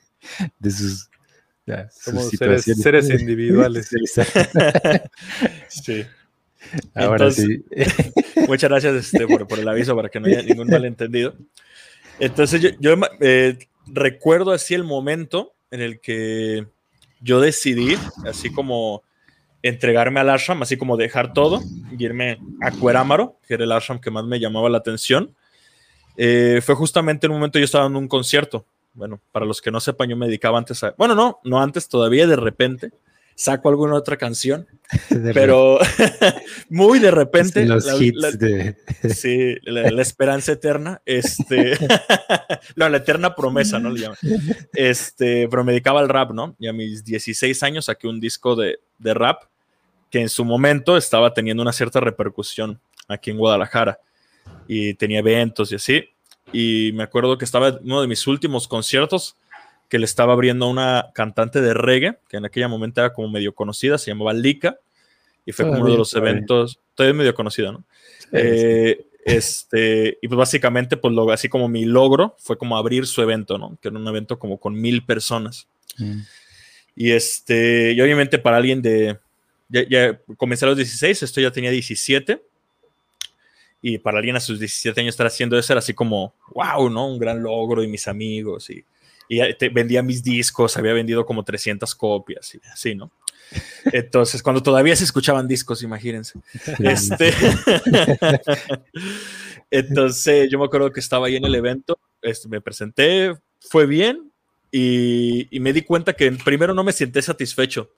de sus, seres, individuales. sí. Ahora sí. muchas gracias este, por, el aviso para que no haya ningún malentendido. Entonces yo, yo eh, recuerdo así el momento en el que yo decidí, así como entregarme al ashram, así como dejar todo y irme a Cuerámaro, que era el ashram que más me llamaba la atención. Eh, fue justamente en un momento yo estaba en un concierto. Bueno, para los que no sepan, yo me dedicaba antes a. Bueno, no, no antes, todavía de repente saco alguna otra canción, pero muy de repente. Los hits de... Sí, la, esperanza eterna, este, no, la eterna promesa, ¿no? Le llaman. Este, pero me dedicaba al rap, ¿no? Y a mis 16 años saqué un disco de, de rap que en su momento estaba teniendo una cierta repercusión aquí en Guadalajara y tenía eventos y así. Y me acuerdo que estaba en uno de mis últimos conciertos que le estaba abriendo a una cantante de reggae, que en aquella momento era como medio conocida, se llamaba Lika, y fue como uno de los eventos, todavía medio conocida, ¿no? Eh, este, y pues básicamente, pues lo, así como mi logro fue como abrir su evento, ¿no? Que era un evento como con mil personas. Mm. Y este, y obviamente para alguien de, ya, comencé a los 16, esto ya tenía 17. Y para alguien a sus 17 años estar haciendo eso era así como, wow, ¿no? Un gran logro y mis amigos. Y, y vendía mis discos, había vendido como 300 copias y así, ¿no? Entonces, cuando todavía se escuchaban discos, imagínense. Este, entonces, yo me acuerdo que estaba ahí en el evento, este, me presenté, fue bien y, y, me di cuenta que primero no me senté satisfecho.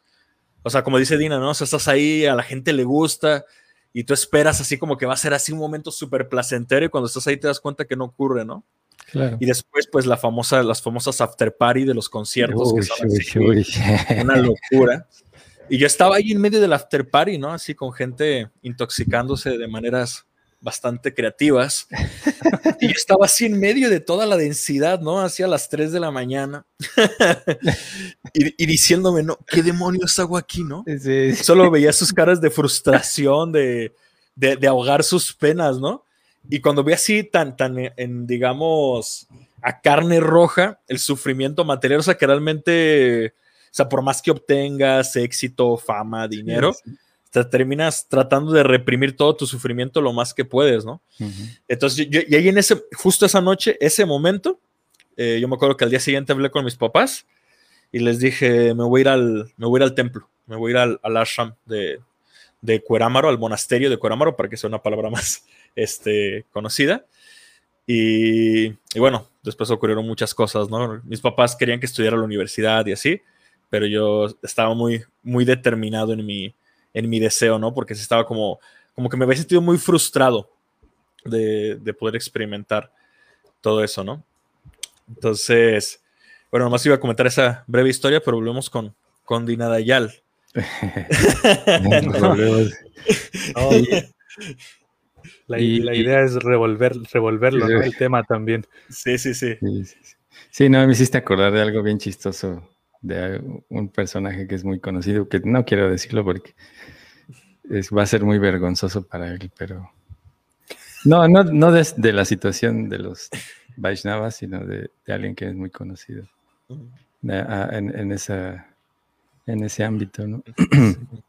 O sea, como dice Dina, ¿no? O sea, estás ahí, a la gente le gusta y tú esperas así como que va a ser así un momento súper placentero y cuando estás ahí te das cuenta que no ocurre, ¿no? Y después, pues, la famosa, las famosas after party de los conciertos, que son una locura. Y yo estaba ahí en medio del after party, ¿no? Así con gente intoxicándose de maneras bastante creativas. y yo estaba así en medio de toda la densidad, ¿no? Hacia las 3 de la mañana. y, diciéndome, no, ¿qué demonios hago aquí, no? Solo veía sus caras de frustración, de, de, de ahogar sus penas, ¿no? Y cuando ve así tan, tan, en, digamos, a carne roja, el sufrimiento material, o sea, que realmente, o sea, por más que obtengas éxito, fama, dinero, te terminas tratando de reprimir todo tu sufrimiento lo más que puedes, ¿no? Entonces, yo, y ahí en ese, justo esa noche, ese momento, eh, yo me acuerdo que al día siguiente hablé con mis papás y les dije, me voy a ir al, me voy a ir al templo, me voy a ir al, al ashram de, de Cuerámaro, al monasterio de Cuerámaro, para que sea una palabra más este, conocida. Y, bueno, después ocurrieron muchas cosas, ¿no? Mis papás querían que estudiara la universidad y así, pero yo estaba muy, muy determinado en mi, en mi deseo, ¿no? Porque estaba como, como que me había sentido muy frustrado de, de poder experimentar todo eso, ¿no? Entonces, bueno, nomás iba a comentar esa breve historia, pero volvemos con, con Dinadayal. la, idea es revolver, revolverlo, ¿no? El tema también. Sí, sí, sí. Sí, no, me hiciste acordar de algo bien chistoso, de un personaje que es muy conocido, que no quiero decirlo porque va a ser muy vergonzoso para él, pero... No, no, no de, la situación de los Vaishnavas, sino de, alguien que es muy conocido en, esa, en ese ámbito, ¿no?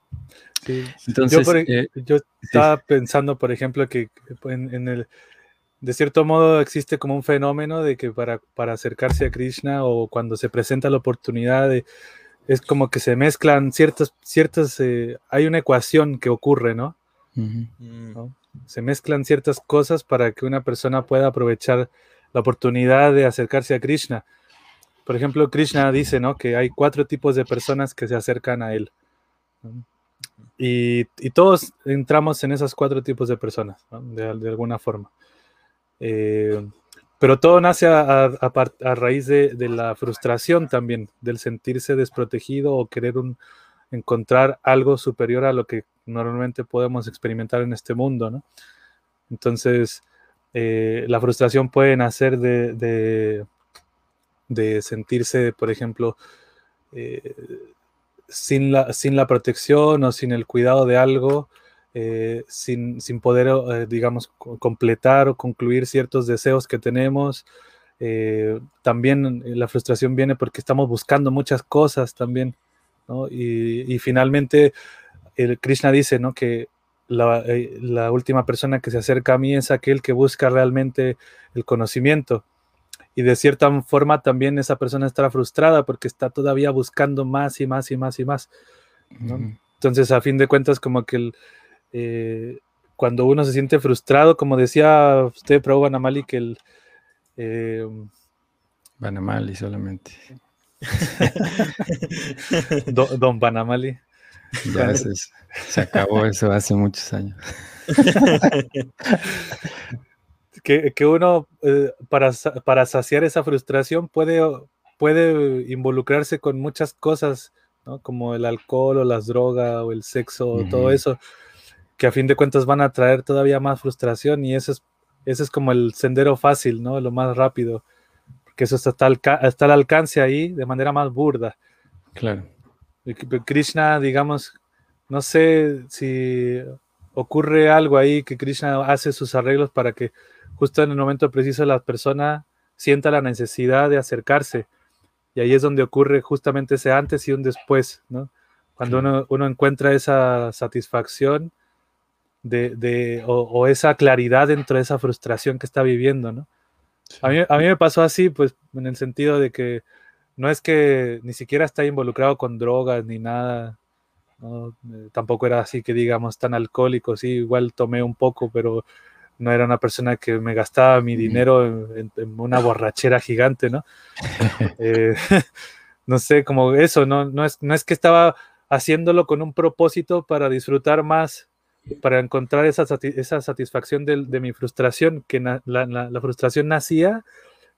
Entonces, eh, yo, estaba pensando, por ejemplo, que en, el, de cierto modo existe como un fenómeno de que para, para acercarse a Krishna o cuando se presenta la oportunidad es como que se mezclan ciertas, ciertas, eh, hay una ecuación que ocurre, ¿no? Se mezclan ciertas cosas para que una persona pueda aprovechar la oportunidad de acercarse a Krishna. Por ejemplo, Krishna dice, ¿no? Que hay cuatro tipos de personas que se acercan a él. Y, todos entramos en esos cuatro tipos de personas, de, alguna forma. Eh, pero todo nace a, raíz de, la frustración también, del sentirse desprotegido o querer encontrar algo superior a lo que normalmente podemos experimentar en este mundo, ¿no? Entonces, eh, la frustración puede nacer de, sentirse, por ejemplo, eh, sin, la, sin la protección o sin el cuidado de algo, eh, sin, sin, poder, digamos, completar o concluir ciertos deseos que tenemos. también la frustración viene porque estamos buscando muchas cosas también, ¿no? y, y, finalmente el Krishna dice, ¿no? Que eh, la, última persona que se acerca a mí es aquel que busca realmente el conocimiento. Y de cierta forma también esa persona estará frustrada porque está todavía buscando más y más y más y más. Entonces, a fin de cuentas, como que eh, cuando uno se siente frustrado, como decía usted, Prabhu Banamali, que el... Eh, Banamali solamente. don, don Banamali. Ya se, acabó eso hace muchos años. que, uno, eh, para, para, saciar esa frustración, puede, puede involucrarse con muchas cosas, como el alcohol o las drogas o el sexo, todo eso, que a fin de cuentas van a traer todavía más frustración y eso es, ese es como el sendero fácil, ¿no? lo más rápido, porque eso está al, está al alcance ahí de manera más burda. Claro. Krishna, digamos, no sé si ocurre algo ahí que Krishna hace sus arreglos para que justo en el momento preciso la persona sienta la necesidad de acercarse. Y ahí es donde ocurre justamente ese antes y un después, ¿no? Cuando uno, encuentra esa satisfacción de, o, esa claridad dentro de esa frustración que está viviendo, ¿no? A, mí, a mí me pasó así, pues, en el sentido de que no es que ni siquiera está involucrado con drogas ni nada. Eh, tampoco era así que digamos tan alcohólico, sí, igual tomé un poco, pero no era una persona que me gastaba mi dinero en, una borrachera gigante, ¿no? Eh, no sé, como eso, no, no, es, no es que estaba haciéndolo con un propósito para disfrutar más, para encontrar esa, esa satisfacción de, mi frustración, que la frustración nacía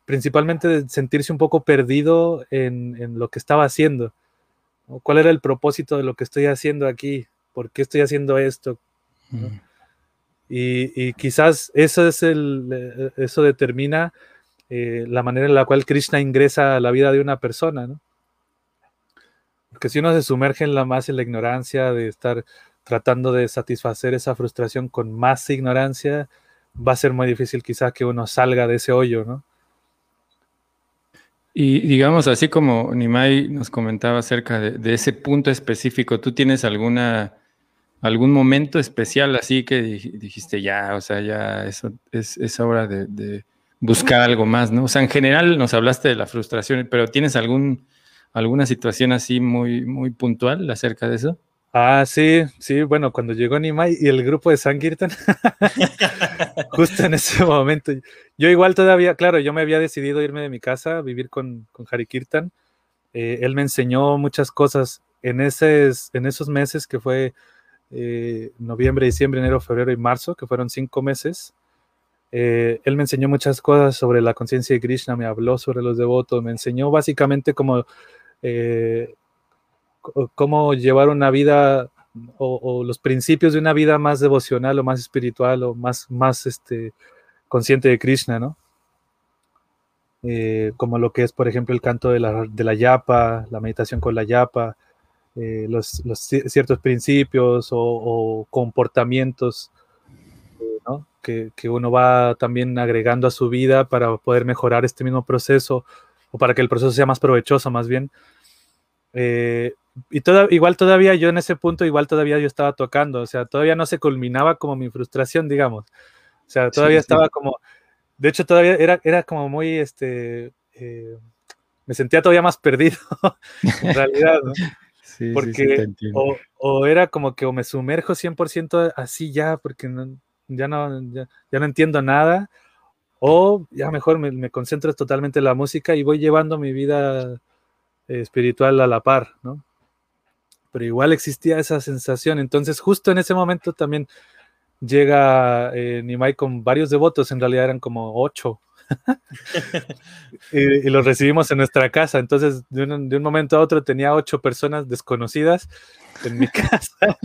principalmente de sentirse un poco perdido en, lo que estaba haciendo. ¿Cuál era el propósito de lo que estoy haciendo aquí? ¿Por qué estoy haciendo esto? Y, quizás eso, es el, eh, eso determina eh, la manera en la cual Krishna ingresa a la vida de una persona. Porque si uno se sumerge en la más en la ignorancia, de estar tratando de satisfacer esa frustración con más ignorancia, va a ser muy difícil quizás que uno salga de ese hoyo, ¿no? Y digamos, así como Nimai nos comentaba acerca de, ese punto específico, ¿tú tienes alguna algún momento especial así que dijiste ya, o sea, ya eso es, hora de, buscar algo más, ¿no? O sea, en general nos hablaste de la frustración, pero ¿tienes algún alguna situación así muy muy puntual acerca de eso? Ah, sí, sí, bueno, cuando llegó Nimai y el grupo de Sankirtan, justo en ese momento, yo igual todavía, claro, yo me había decidido irme de mi casa vivir con, con Hari Kirtan. Eh, él me enseñó muchas cosas en, ese, en esos meses que fue eh, noviembre, diciembre, enero, febrero y marzo, que fueron cinco meses. Eh, él me enseñó muchas cosas sobre la conciencia de Krishna, me habló sobre los devotos, me enseñó básicamente como cómo llevar una vida o, los principios de una vida más devocional o más espiritual o más, más este, consciente de Krishna, ¿no? Eh, como lo que es, por ejemplo, el canto de la, de la yapa, la meditación con la yapa, eh, los, ciertos principios o, comportamientos ¿no? que, que, uno va también agregando a su vida para poder mejorar este mismo proceso o para que el proceso sea más provechoso más bien. Eh, y igual todavía yo en ese punto, igual todavía yo estaba tocando, o sea, todavía no se culminaba como mi frustración, digamos. O sea, todavía estaba como, de hecho todavía era, era como muy, este, eh, me sentía todavía más perdido, en realidad, ¿no? Sí, porque o, o, era como que o me sumerjo 100% así ya, porque ya, no, ya, no entiendo nada, o ya mejor me, me, concentro totalmente en la música y voy llevando mi vida espiritual a la par, ¿no? pero igual existía esa sensación. Entonces, justo en ese momento también llega eh, Nimai con varios devotos, en realidad eran como ocho. y, los recibimos en nuestra casa. Entonces, de un, momento a otro tenía ocho personas desconocidas en mi casa,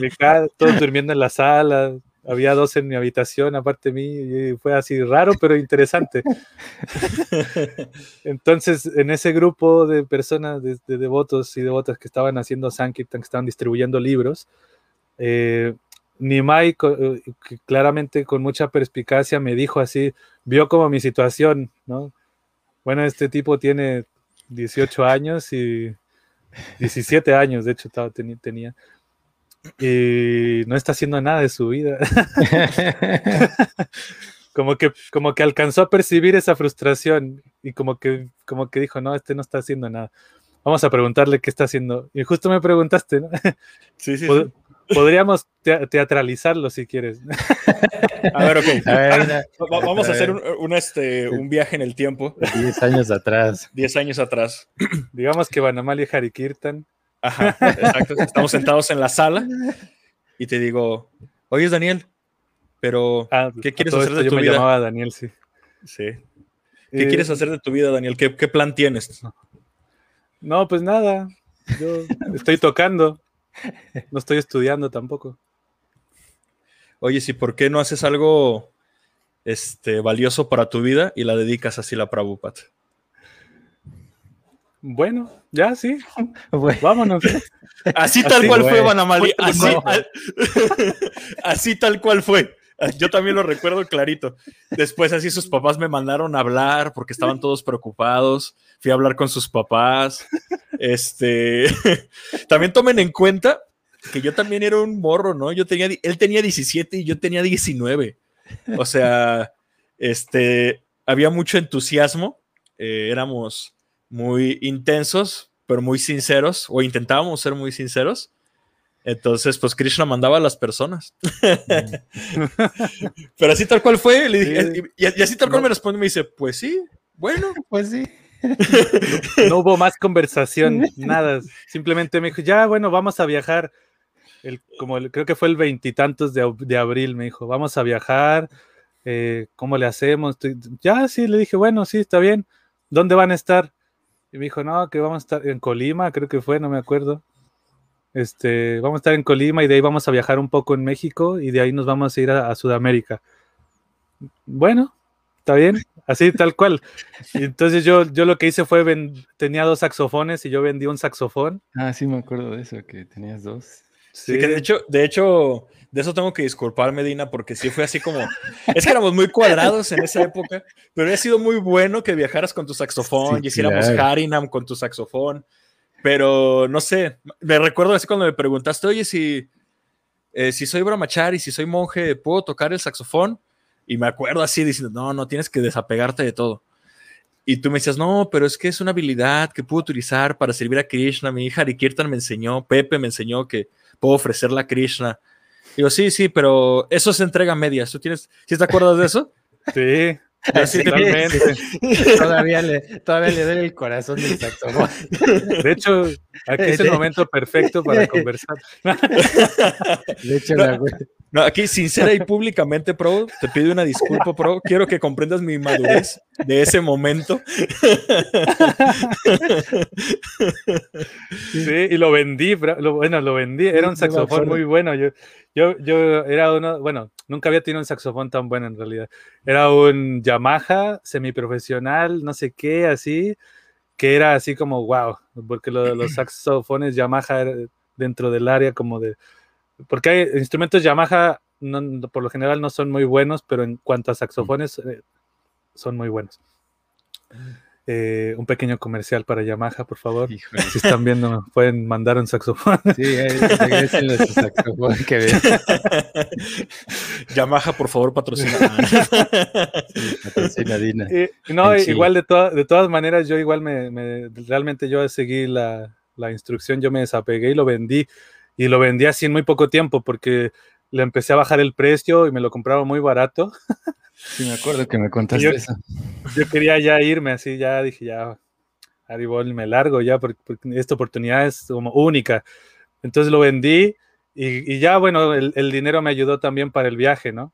mi casa todos durmiendo en la sala, había dos en mi habitación, aparte de mí, y fue así raro, pero interesante. Entonces, en ese grupo de personas, de, devotos y devotas que estaban haciendo Sankirtan, que estaban distribuyendo libros, eh, Nimai, eh, claramente con mucha perspicacia, me dijo así, vio como mi situación, ¿no? Bueno, este tipo tiene 18 años y 17 años, de hecho, tenía y no está haciendo nada de su vida. como, que, como que alcanzó a percibir esa frustración y como que, como que dijo, no, este no está haciendo nada. Vamos a preguntarle qué está haciendo. Y justo me preguntaste, ¿no? Sí, sí. Podríamos teatralizarlo si quieres. A ver, ok. Vamos a, hacer un, este, un viaje en el tiempo. Diez años atrás. Diez años atrás. Digamos que Vanamali y Harikirtan Ajá, exacto. Estamos sentados en la sala y te digo, oye, Daniel, pero ah, ¿qué quieres hacer de tu vida? llamaba Daniel, sí. Sí. ¿Qué eh, quieres hacer de tu vida, Daniel? ¿Qué, plan tienes? No, pues nada. Yo estoy tocando. No estoy estudiando tampoco. Oye, ¿sí por qué no haces algo este, valioso para tu vida y la dedicas así a la Prabhupada? Bueno, ya sí. Vámonos. Así tal cual fue, Banamali. Así, tal cual fue. Yo también lo recuerdo clarito. Después así sus papás me mandaron a hablar porque estaban todos preocupados. Fui a hablar con sus papás. Este, también tomen en cuenta que yo también era un morro, ¿no? Yo tenía, él tenía 17 y yo tenía 19. O sea, este, había mucho entusiasmo. Eh, éramos muy intensos, pero muy sinceros, o intentábamos ser muy sinceros. Entonces, pues Krishna mandaba a las personas. pero así tal cual fue, le dije, y, así tal cual me responde, me dice, pues sí, bueno. Pues sí. no, hubo más conversación, nada. Simplemente me dijo, ya, bueno, vamos a viajar. El, como creo que fue el veintitantos de, de, abril, me dijo, vamos a viajar, eh, ¿cómo le hacemos? Ya, sí, le dije, bueno, sí, está bien. ¿Dónde van a estar? Y me dijo, no, que vamos a estar en Colima, creo que fue, no me acuerdo. Este, vamos a estar en Colima y de ahí vamos a viajar un poco en México y de ahí nos vamos a ir a, Sudamérica. Bueno, está bien, así tal cual. Y entonces yo, yo lo que hice fue, tenía dos saxofones y yo vendí un saxofón. Ah, sí, me acuerdo de eso, que tenías dos. Sí, que de hecho, de hecho, de eso tengo que disculpar, Medina, porque sí fue así como. Es que éramos muy cuadrados en esa época, pero ha sido muy bueno que viajaras con tu saxofón y hiciéramos Harinam con tu saxofón. Pero no sé, me recuerdo así cuando me preguntaste, oye, si, eh, si soy y si soy monje, ¿puedo tocar el saxofón? Y me acuerdo así diciendo, no, no tienes que desapegarte de todo. y tú me decías, no, pero es que es una habilidad que puedo utilizar para servir a Krishna. Mi hija Kirtan me enseñó, Pepe me enseñó que puedo ofrecerla a Krishna. Digo, sí, sí, pero eso se entrega a medias. ¿Tú tienes, ¿sí te acuerdas de eso? Sí. todavía, le, todavía le duele el corazón del saxofón. De hecho, aquí es el momento perfecto para conversar. De hecho, no, aquí sincera y públicamente, Pro, te pido una disculpa, Pro. Quiero que comprendas mi madurez de ese momento. Sí, y lo vendí, bueno, lo vendí. Era un saxofón muy bueno. Yo, yo, yo era uno, bueno, nunca había tenido un saxofón tan bueno en realidad. Era un Yamaha semiprofesional, no sé qué, así, que era así como wow, porque los saxofones Yamaha dentro del área como de porque hay instrumentos Yamaha, por lo general no son muy buenos, pero en cuanto a saxofones, eh, son muy buenos. Eh, un pequeño comercial para Yamaha, por favor. Si están viendo, pueden mandar un saxofón. Sí, su saxofón que Yamaha, por favor, patrocina. patrocina Dina. no, igual de, de todas maneras, yo igual me, realmente yo seguí la, la instrucción, yo me desapegué y lo vendí y lo vendí así en muy poco tiempo porque le empecé a bajar el precio y me lo compraba muy barato. Sí, me acuerdo que me contaste yo, eso. Yo quería ya irme así, ya dije, ya, Aribol, me largo ya porque, esta oportunidad es como única. Entonces lo vendí y, ya, bueno, el, el, dinero me ayudó también para el viaje, ¿no?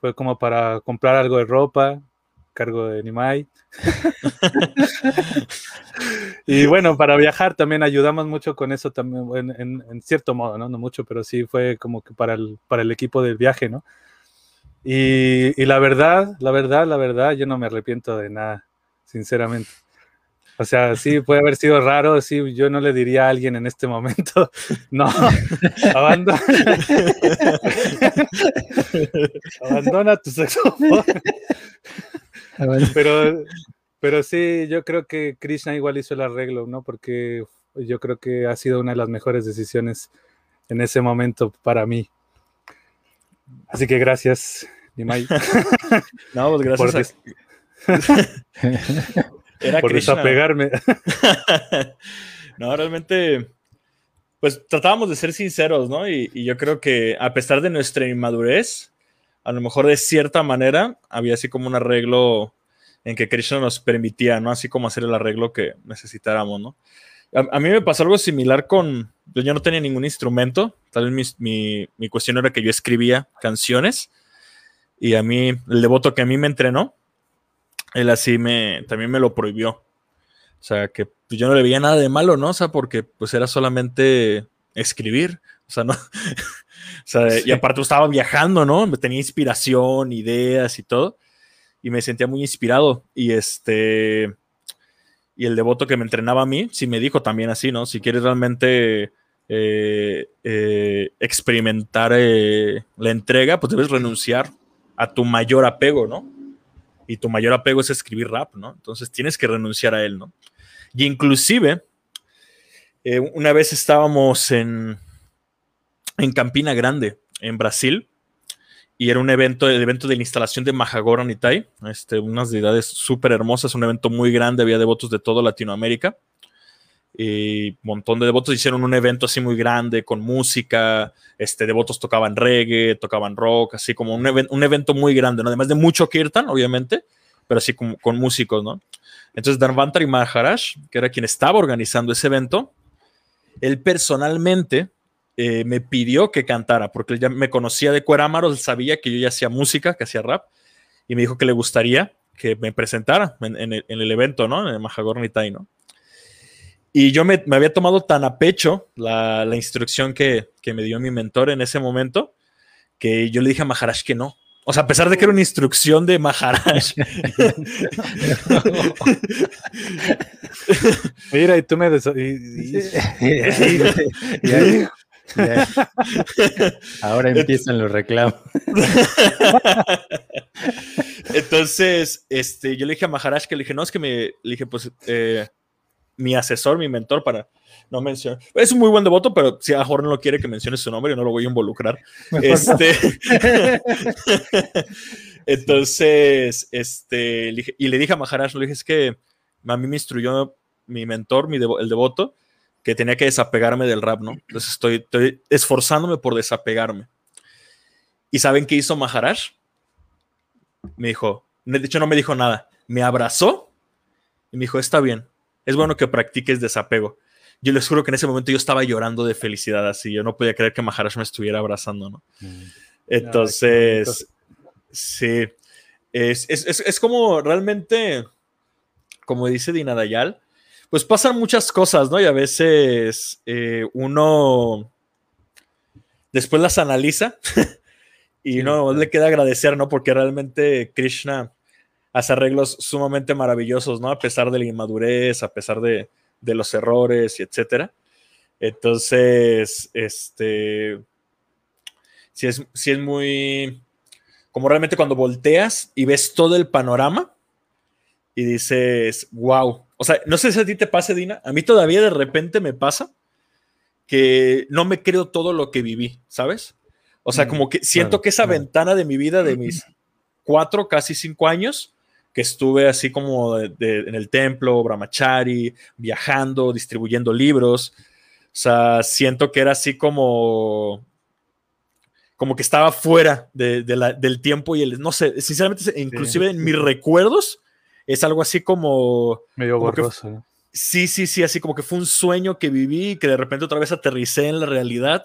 Fue como para comprar algo de ropa, cargo de Nimai. y bueno, para viajar también ayudamos mucho con eso también, en, cierto modo, ¿no? No mucho, pero sí fue como que para el, para el equipo del viaje, ¿no? Y, y la verdad, la verdad, la verdad, yo no me arrepiento de nada, sinceramente. O sea, sí, puede haber sido raro, sí, yo no le diría a alguien en este momento, no, abandona, abandona tu sexo. Ah, pero, pero sí, yo creo que Krishna igual hizo el arreglo, ¿no? Porque yo creo que ha sido una de las mejores decisiones en ese momento para mí. Así que gracias, Nimai. no, pues gracias. Era por desapegarme. no, realmente, pues tratábamos de ser sinceros, ¿no? Y, y, yo creo que a pesar de nuestra inmadurez, a lo mejor de cierta manera había así como un arreglo en que Krishna nos permitía, ¿no? Así como hacer el arreglo que necesitáramos, ¿no? A, mí me pasó algo similar con, yo no tenía ningún instrumento, tal vez mi, mi, cuestión era que yo escribía canciones y a mí, el devoto que a mí me entrenó, él así me, también me lo prohibió. O sea, que pues, yo no le veía nada de malo, ¿no? O sea, porque pues era solamente escribir, o sea, no, Y aparte estaba viajando, ¿no? Tenía inspiración, ideas y todo. Y me sentía muy inspirado. Y este. Y el devoto que me entrenaba a mí, sí me dijo también así, ¿no? Si quieres realmente eh, eh, experimentar eh, la entrega, pues debes renunciar a tu mayor apego, ¿no? Y tu mayor apego es escribir rap, ¿no? Entonces tienes que renunciar a él, ¿no? Y inclusive, una vez estábamos en, en Campina Grande, en Brasil, y era un evento, el evento de la instalación de Mahagora Nitai, este, unas deidades súper hermosas, un evento muy grande, había devotos de toda Latinoamérica, y un montón de devotos hicieron un evento así muy grande, con música, este, devotos tocaban reggae, tocaban rock, así como un, un evento muy grande, ¿no? además de mucho kirtan, obviamente, pero así como con músicos, ¿no? Entonces Dharmantari Maharaj, que era quien estaba organizando ese evento, él personalmente eh, me pidió que cantara, porque él ya me conocía de Cuerámaro, sabía que yo ya hacía música, que hacía rap, y me dijo que le gustaría que me presentara en, el, evento, ¿no? En el Mahagornitai, ¿no? Y yo me, había tomado tan a pecho la, instrucción que, me dio mi mentor en ese momento, que yo le dije a Maharaj que no. O sea, a pesar de que era una instrucción de Maharaj. Mira, y tú me... Ahora empiezan los reclamos. Entonces, este, yo le dije a Maharaj que le dije, no, es que me, le dije, pues, eh, mi asesor, mi mentor, para no mencionar. Es un muy buen devoto, pero si a mejor no lo quiere que mencione su nombre, yo no lo voy a involucrar. Este, Entonces, este, y le dije a Maharaj, le dije, es que a mí me instruyó mi mentor, mi el devoto, que tenía que desapegarme del rap, ¿no? Entonces estoy, estoy esforzándome por desapegarme. ¿Y saben qué hizo Maharaj? Me dijo, de hecho no me dijo nada, me abrazó y me dijo, está bien, es bueno que practiques desapego. Yo les juro que en ese momento yo estaba llorando de felicidad, así, yo no podía creer que Maharaj me estuviera abrazando, ¿no? Mm. Entonces, sí, es, es, es, como realmente, como dice Dinadayal, pues pasan muchas cosas, ¿no? Y a veces eh, uno después las analiza y no le queda agradecer, ¿no? Porque realmente Krishna hace arreglos sumamente maravillosos, ¿no? A pesar de la inmadurez, a pesar de, los errores y etcétera. Entonces, este, si es, si es muy, como realmente cuando volteas y ves todo el panorama y dices, wow, o sea, no sé si a ti te pase, Dina. A mí todavía de repente me pasa que no me creo todo lo que viví, ¿sabes? O sea, mm, como que siento que esa ventana de mi vida, de mis cuatro, casi cinco años, que estuve así como en el templo, Brahmachari, viajando, distribuyendo libros. O sea, siento que era así como como que estaba fuera del tiempo y el, no sé, sinceramente, inclusive en mis recuerdos, es algo así como... Medio borroso. sí, sí, sí, así como que fue un sueño que viví y que de repente otra vez aterricé en la realidad.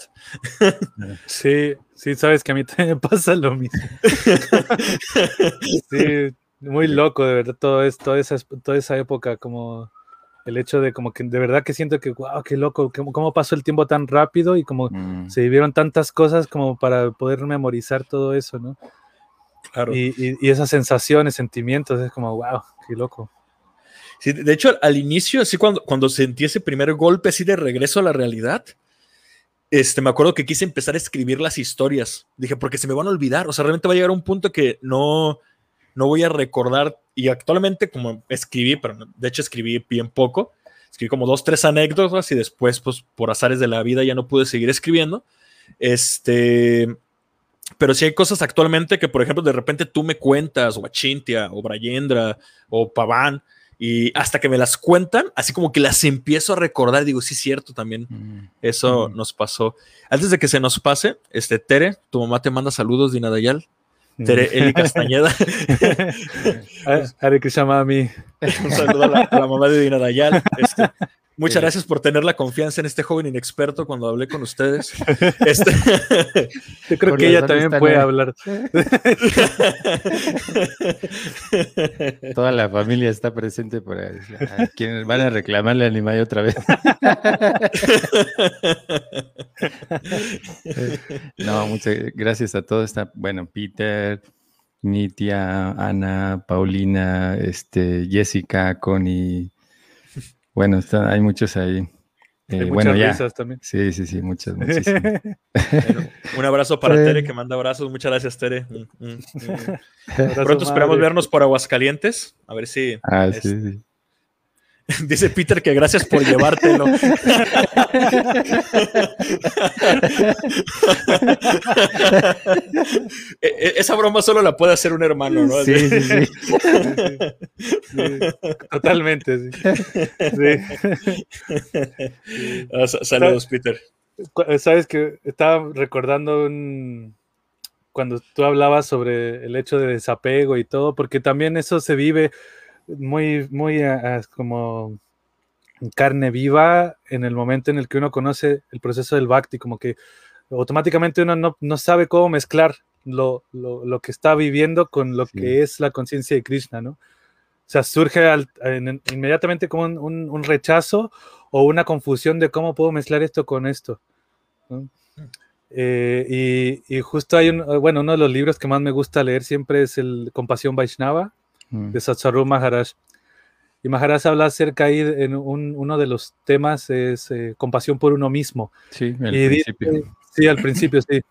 Sí, sí, sabes que a mí también me pasa lo mismo. sí, muy loco, de verdad, todo esto, toda, esa, toda esa época, como el hecho de como que de verdad que siento que, wow, qué loco, cómo, pasó el tiempo tan rápido y como mm. se vivieron tantas cosas como para poder memorizar todo eso, ¿no? Y, esas sensaciones, sentimientos, es como, wow, qué loco. Sí, de hecho, al inicio, así cuando, cuando sentí ese primer golpe así de regreso a la realidad, este, me acuerdo que quise empezar a escribir las historias. Dije, porque se me van a olvidar. O sea, realmente va a llegar un punto que no, no voy a recordar. Y actualmente, como escribí, pero de hecho escribí bien poco, escribí como dos, tres anécdotas y después, pues por azares de la vida, ya no pude seguir escribiendo. Este, pero si hay cosas actualmente que, por ejemplo, de repente tú me cuentas, o Achintia, o Brayendra, o Paván, y hasta que me las cuentan, así como que las empiezo a recordar, digo, sí, cierto, también mm. eso mm. nos pasó. Antes de que se nos pase, este, Tere, tu mamá te manda saludos, Dina Dayal. Tere Eli Castañeda. Hare Krishna mí. Un saludo a la, mamá de Dina Dayal. Este, Muchas gracias por tener la confianza en este joven inexperto cuando hablé con ustedes. Este... Yo creo que ella también puede hablar. Toda la familia está presente por ahí. quienes van a reclamarle a Nimai otra vez. no, muchas gracias a todos. Está, bueno, Peter, Nitia, Ana, Paulina, este, Jessica, Connie. Bueno, hay muchos ahí. Eh, bueno, ya. también. Sí, sí, sí, muchas, muchísimas. un abrazo para Tere, que manda abrazos. Muchas gracias, Tere. Pronto esperamos vernos por Aguascalientes. A ver si. Ah, sí, sí. Dice Peter que gracias por llevártelo. E, e, esa broma solo la puede hacer un hermano, ¿no? Sí, sí, sí. Totalmente, sí. Ah, saludos, Peter. Sabes que estaba recordando un, cuando tú hablabas sobre el hecho de desapego y todo, porque también eso se vive muy, muy como carne viva en el momento en el que uno conoce el proceso del bhakti, como que automáticamente uno no, sabe cómo mezclar lo, que está viviendo con lo que es la conciencia de Krishna, ¿no? O sea, surge inmediatamente como un, rechazo o una confusión de cómo puedo mezclar esto con esto. Eh, y, justo hay un, bueno, uno de los libros que más me gusta leer siempre es el Compasión Vaishnava. De Satsaru Maharaj. Y Maharaj habla acerca ahí en uno de los temas es eh, compasión por uno mismo. Sí, al principio. sí, al principio, sí.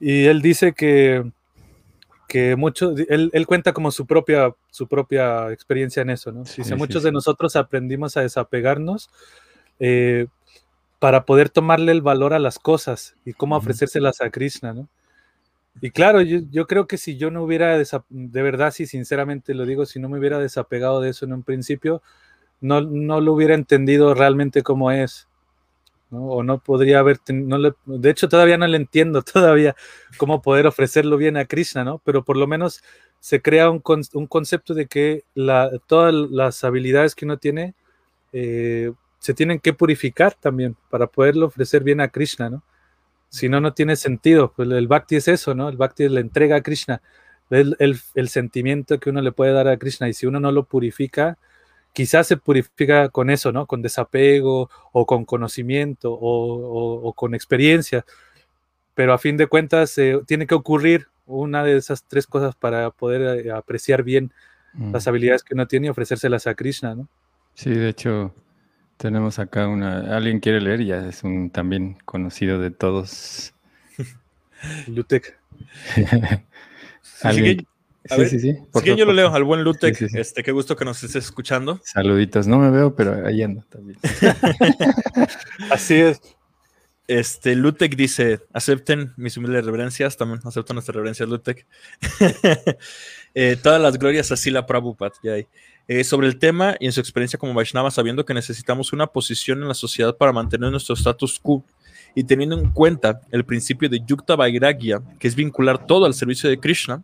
Y él dice que, que mucho, él, él, cuenta como su propia, su propia experiencia en eso, ¿no? Dice, muchos de nosotros aprendimos a desapegarnos eh, para poder tomarle el valor a las cosas y cómo ofrecérselas a Krishna, ¿no? Y claro, yo, creo que si yo no hubiera, de verdad, sí, sinceramente lo digo, si no me hubiera desapegado de eso en un principio, no, no lo hubiera entendido realmente cómo es. O no podría haber, no de hecho todavía no le entiendo todavía cómo poder ofrecerlo bien a Krishna, ¿no? Pero por lo menos se crea un, un concepto de que la, todas las habilidades que uno tiene eh, se tienen que purificar también para poderlo ofrecer bien a Krishna, ¿no? Si no, no tiene sentido. Pues el bhakti es eso, ¿no? El bhakti es la entrega a Krishna, el, el, el sentimiento que uno le puede dar a Krishna y si uno no lo purifica, quizás se purifica con eso, ¿no? Con desapego o con conocimiento o, con experiencia, pero a fin de cuentas eh, tiene que ocurrir una de esas tres cosas para poder eh, apreciar bien las mm. habilidades que uno tiene y ofrecérselas a Krishna, ¿no? Sí, de hecho, tenemos acá una, alguien quiere leer, ya es un también conocido de todos. Lutek. sí, sí, sí. Por yo lo leo al buen Lutec. este, qué gusto que nos estés escuchando. Saluditos. No me veo, pero ahí ando también. Así es. Este, Lutec dice, acepten mis humildes reverencias, también acepto nuestras reverencias, Lutec. Eh, todas las glorias así la Prabhupada, ya hay. Eh, sobre el tema y en su experiencia como Vaishnava, sabiendo que necesitamos una posición en la sociedad para mantener nuestro status quo y teniendo en cuenta el principio de Yukta Vairagya, que es vincular todo al servicio de Krishna,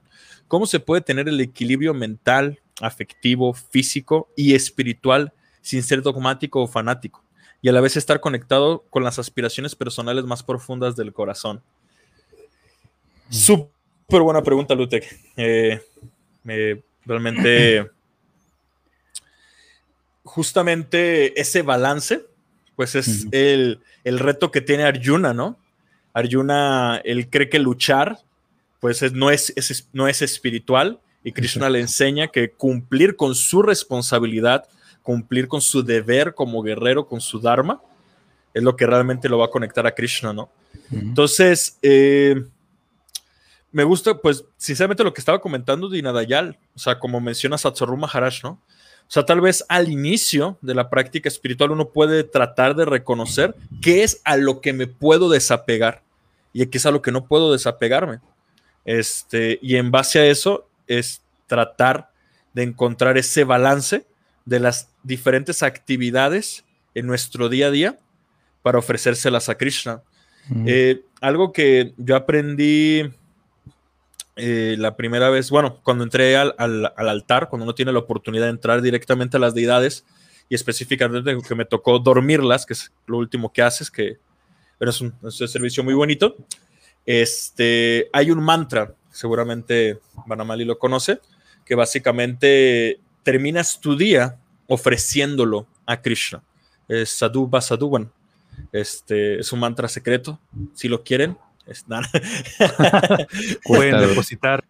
¿Cómo se puede tener el equilibrio mental, afectivo, físico y espiritual sin ser dogmático o fanático? Y a la vez estar conectado con las aspiraciones personales más profundas del corazón. Mm. Súper buena pregunta, Lutek. Eh, realmente, justamente ese balance, pues es el, el, reto que tiene Arjuna, ¿no? Arjuna, él cree que luchar pues no, es, no es espiritual y Krishna le enseña que cumplir con su responsabilidad, cumplir con su deber como guerrero, con su dharma, es lo que realmente lo va a conectar a Krishna, ¿no? Entonces, eh, me gusta, pues, sinceramente lo que estaba comentando de Inadayal, o sea, como menciona Satsaru Maharaj, ¿no? O sea, tal vez al inicio de la práctica espiritual uno puede tratar de reconocer qué es a lo que me puedo desapegar y qué es a lo que no puedo desapegarme. Este, y en base a eso es tratar de encontrar ese balance de las diferentes actividades en nuestro día a día para ofrecérselas a Krishna. Eh, algo que yo aprendí eh, la primera vez, bueno, cuando entré al, altar, cuando uno tiene la oportunidad de entrar directamente a las deidades y específicamente que me tocó dormirlas, que es lo último que haces, que es un, es un servicio muy bonito. Este, hay un mantra, seguramente Banamali lo conoce, que básicamente terminas tu día ofreciéndolo a Krishna. Es Sadhu Basaduvan. Este, es un mantra secreto, si lo quieren. Pueden depositar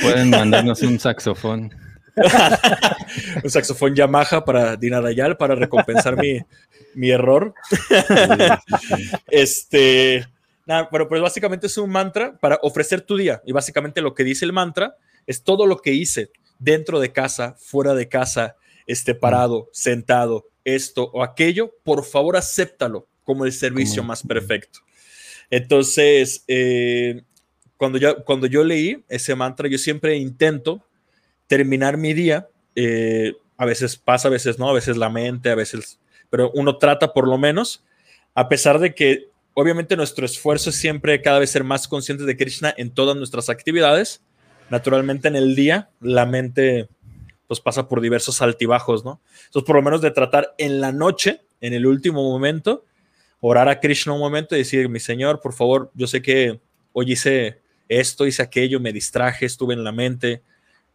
Pueden mandarnos un saxofón. un saxofón Yamaha para Dinarayal para recompensar mi, mi error. Este, Nada, pero pues básicamente es un mantra para ofrecer tu día. Y básicamente lo que dice el mantra es todo lo que hice dentro de casa, fuera de casa, esté parado, sentado, esto o aquello, por favor acéptalo como el servicio más perfecto. Entonces, eh, cuando, yo, cuando yo leí ese mantra, yo siempre intento terminar mi día. Eh, a veces pasa, a veces no, a veces la mente, a veces, pero uno trata por lo menos, a pesar de que obviamente nuestro esfuerzo es siempre cada vez ser más conscientes de Krishna en todas nuestras actividades. Naturalmente en el día la mente pues pasa por diversos altibajos, ¿no? Entonces por lo menos de tratar en la noche, en el último momento, orar a Krishna un momento y decir, mi Señor, por favor, yo sé que hoy hice esto, hice aquello, me distraje, estuve en la mente,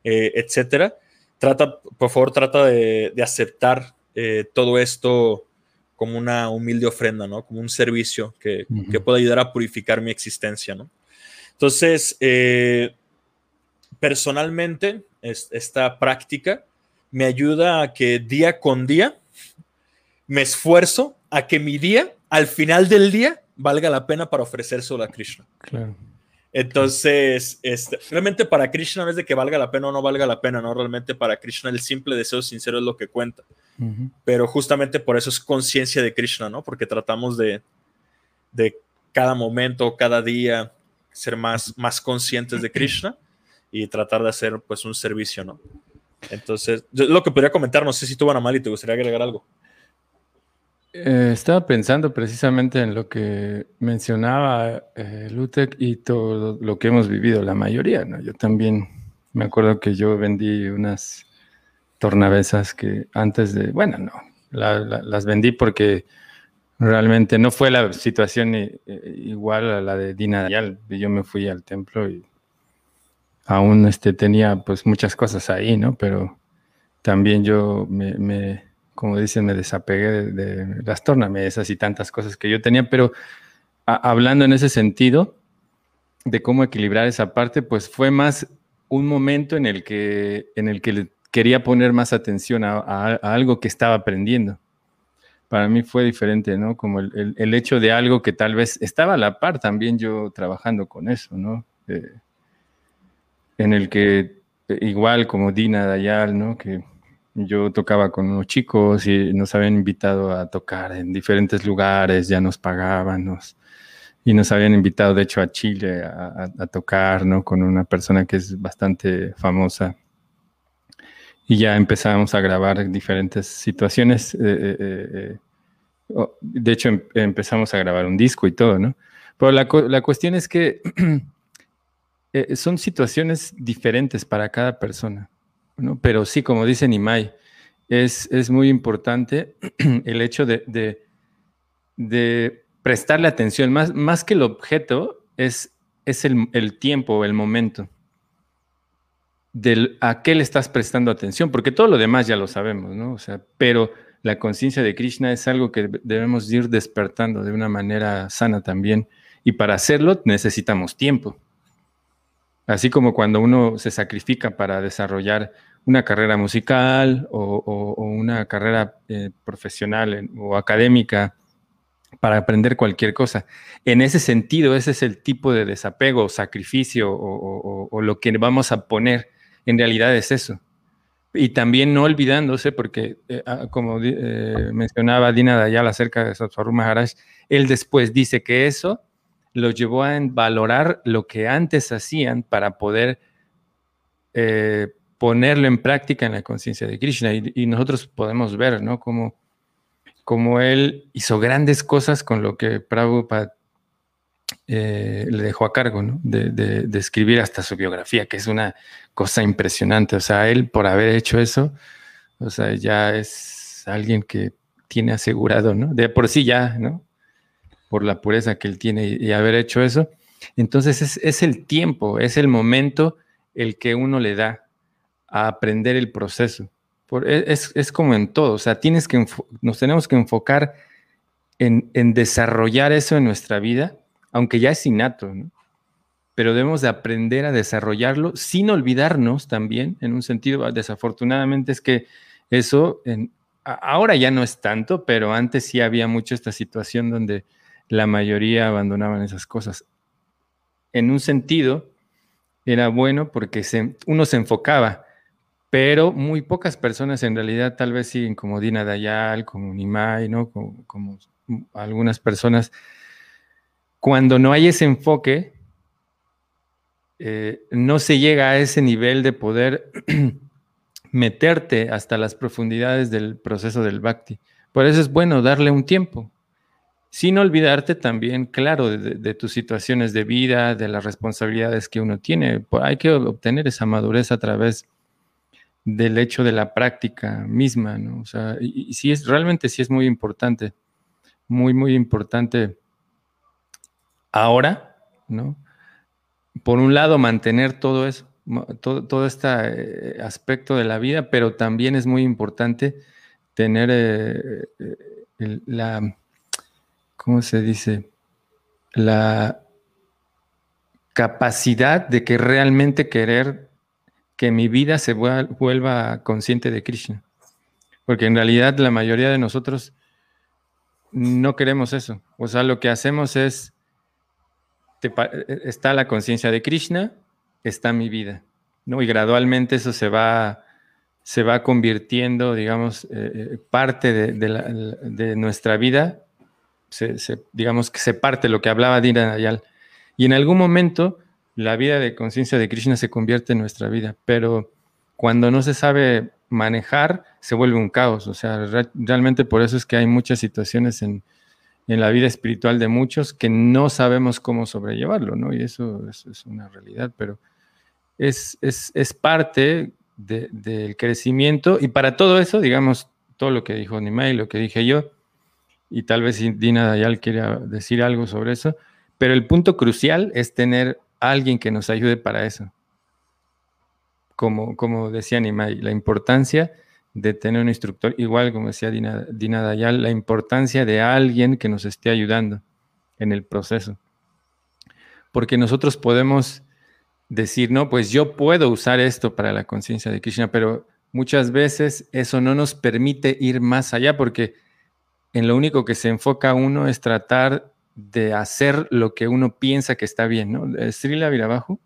eh, etcétera. Trata, por favor, trata de, aceptar eh, todo esto como una humilde ofrenda, ¿no? Como un servicio que, que pueda ayudar a purificar mi existencia, ¿no? Entonces, eh, personalmente, esta práctica me ayuda a que día con día me esfuerzo a que mi día, al final del día, valga la pena para ofrecer solo a Krishna. Claro. Entonces, este, realmente para Krishna no es de que valga la pena o no valga la pena, ¿no? Realmente para Krishna el simple deseo sincero es lo que cuenta. Pero justamente por eso es conciencia de Krishna, ¿no? Porque tratamos de, de cada momento, cada día, ser más, más conscientes de Krishna y tratar de hacer pues un servicio, ¿no? Entonces, lo que podría comentar, no sé si tú, mal y te gustaría agregar algo. Eh, estaba pensando precisamente en lo que mencionaba eh, Lutek y todo lo que hemos vivido, la mayoría, ¿no? Yo también me acuerdo que yo vendí unas tornavesas que antes de, bueno, no, las vendí porque realmente no fue la situación eh, igual a la de Dina Dayal. Yo me fui al templo y aún este, tenía pues muchas cosas ahí, ¿no? Pero también yo me, como dicen, me desapegué de, las tornamesas y tantas cosas que yo tenía, pero hablando en ese sentido de cómo equilibrar esa parte, pues fue más un momento en el que, en el que quería poner más atención a, algo que estaba aprendiendo. Para mí fue diferente, ¿no? Como el, hecho de algo que tal vez estaba a la par también yo trabajando con eso, ¿no? Eh, en el que igual como Dina Dayal, ¿no? Que yo tocaba con unos chicos y nos habían invitado a tocar en diferentes lugares, ya nos pagaban, y nos habían invitado de hecho a Chile a, tocar, ¿no? Con una persona que es bastante famosa. Y ya empezamos a grabar diferentes situaciones. Eh, eh, eh, de hecho, em, empezamos a grabar un disco y todo, ¿no? Pero la, la cuestión es que son situaciones diferentes para cada persona, Pero sí, como dice Nimai, es, es muy importante el hecho de, de, prestarle atención, más, más que el objeto, es, es el, el tiempo, el momento del a qué le estás prestando atención, porque todo lo demás ya lo sabemos, ¿no? O sea, pero la conciencia de Krishna es algo que debemos ir despertando de una manera sana también, y para hacerlo necesitamos tiempo. Así como cuando uno se sacrifica para desarrollar una carrera musical o, una carrera eh, profesional o académica para aprender cualquier cosa. En ese sentido, ese es el tipo de desapego, sacrificio o, lo que vamos a poner. En realidad es eso. Y también no olvidándose, porque eh, ah, como eh, mencionaba Dina Dayal acerca de Satsaru Maharaj, él después dice que eso los llevó a valorar lo que antes hacían para poder eh, ponerlo en práctica en la conciencia de Krishna. Y, nosotros podemos ver, ¿no? Como, como él hizo grandes cosas con lo que Prabhupada eh, le dejó a cargo, ¿no? De, de, escribir hasta su biografía, que es una cosa impresionante. O sea, él por haber hecho eso, o sea, ya es alguien que tiene asegurado, ¿no? De por sí ya, ¿no? por la pureza que él tiene y, haber hecho eso. Entonces es, el tiempo, es el momento el que uno le da a aprender el proceso. E, es, como en todo, o sea, tienes que nos tenemos que enfocar en, desarrollar eso en nuestra vida, aunque ya es innato, pero debemos de aprender a desarrollarlo sin olvidarnos también, en un sentido, desafortunadamente es que eso ahora ya no es tanto, pero antes sí había mucho esta situación donde la mayoría abandonaban esas cosas. En un sentido, era bueno porque uno se enfocaba, pero muy pocas personas en realidad tal vez siguen como Dina Dayal, como Nimai, ¿no? Como, algunas personas. Cuando no hay ese enfoque, eh, no se llega a ese nivel de poder meterte hasta las profundidades del proceso del bhakti. Por eso es bueno darle un tiempo, sin olvidarte también, claro, de, tus situaciones de vida, de las responsabilidades que uno tiene. Hay que obtener esa madurez a través del hecho de la práctica misma, ¿no? O sea, y, sí es, realmente sí es muy importante, muy, muy importante ahora, ¿no? Por un lado, mantener todo eso, todo, todo este eh, aspecto de la vida, pero también es muy importante tener eh, eh, la ¿cómo se dice? La capacidad de que realmente querer que mi vida se vuelva consciente de Krishna. Porque en realidad la mayoría de nosotros no queremos eso. O sea, lo que hacemos es, está la conciencia de Krishna, está mi vida. ¿no? Y gradualmente eso se va, se va convirtiendo, digamos, eh, eh, parte de nuestra vida se, digamos que se parte lo que hablaba Dina Dayal. Y en algún momento la vida de conciencia de Krishna se convierte en nuestra vida, pero cuando no se sabe manejar, se vuelve un caos. O sea, realmente por eso es que hay muchas situaciones en, la vida espiritual de muchos que no sabemos cómo sobrellevarlo, ¿no? Y eso, es una realidad, pero es, es, parte del crecimiento. Y para todo eso, digamos, todo lo que dijo Nimai, lo que dije yo, y tal vez Dina Dayal quiera decir algo sobre eso, pero el punto crucial es tener alguien que nos ayude para eso como, como decía Nimai, la importancia de tener un instructor, igual como decía Dina, Dayal, la importancia de alguien que nos esté ayudando en el proceso. Porque nosotros podemos decir, no, pues yo puedo usar esto para la conciencia de Krishna, pero muchas veces eso no nos permite ir más allá porque en lo único que se enfoca uno es tratar de hacer lo que uno piensa que está bien, ¿no? Srila Virabajo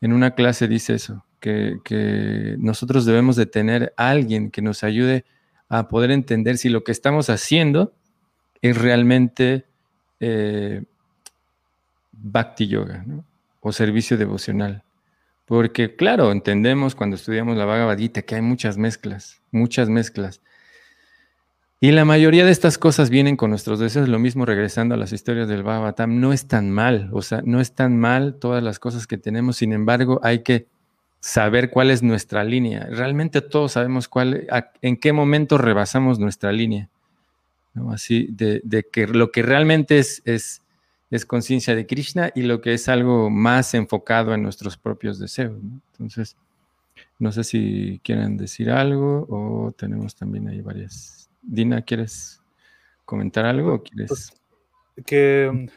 en una clase dice eso, que, nosotros debemos de tener a alguien que nos ayude a poder entender si lo que estamos haciendo es realmente eh, bhakti yoga o servicio devocional. Porque claro, entendemos cuando estudiamos la Bhagavad Gita que hay muchas mezclas, muchas mezclas. Y la mayoría de estas cosas vienen con nuestros deseos, lo mismo regresando a las historias del Bhagavatam, no es tan mal, o sea, no es tan mal todas las cosas que tenemos, sin embargo, hay que saber cuál es nuestra línea. Realmente todos sabemos cuál, en qué momento rebasamos nuestra línea. Así, de, que lo que realmente es, es conciencia de Krishna y lo que es algo más enfocado en nuestros propios deseos. Entonces, no sé si quieren decir algo o tenemos también ahí varias. Dina, ¿quieres comentar algo o quieres? Pues, que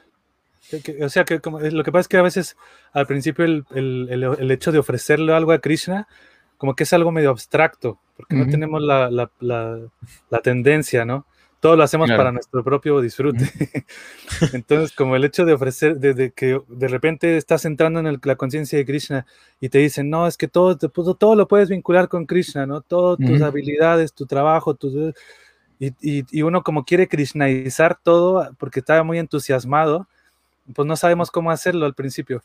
o sea, que como, lo que pasa es que a veces al principio el, el, el, hecho de ofrecerle algo a Krishna, como que es algo medio abstracto, porque no tenemos la, la, la, tendencia, ¿no? Todo lo hacemos para nuestro propio disfrute. Entonces, como el hecho de ofrecer, de, que de repente estás entrando en la conciencia de Krishna y te dicen, no, es que todo, todo lo puedes vincular con Krishna, ¿no? Todas tus habilidades, tu trabajo, tus... Y, y, y, uno como quiere krishnaizar todo porque está muy entusiasmado, pues no sabemos cómo hacerlo al principio.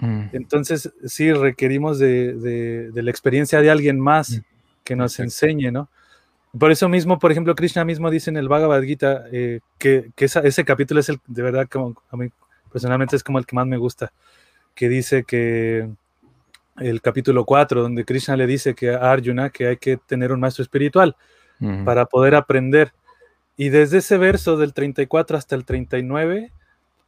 Mm. Entonces, sí, requerimos de, la experiencia de alguien más mm. que nos enseñe, ¿no? Por eso mismo, por ejemplo, Krishna mismo dice en el Bhagavad Gita eh, que, ese capítulo es el, de verdad, como a mí personalmente es como el que más me gusta, que dice que el capítulo 4, donde Krishna le dice que a Arjuna que hay que tener un maestro espiritual para poder aprender. Y desde ese verso del 34 hasta el 39,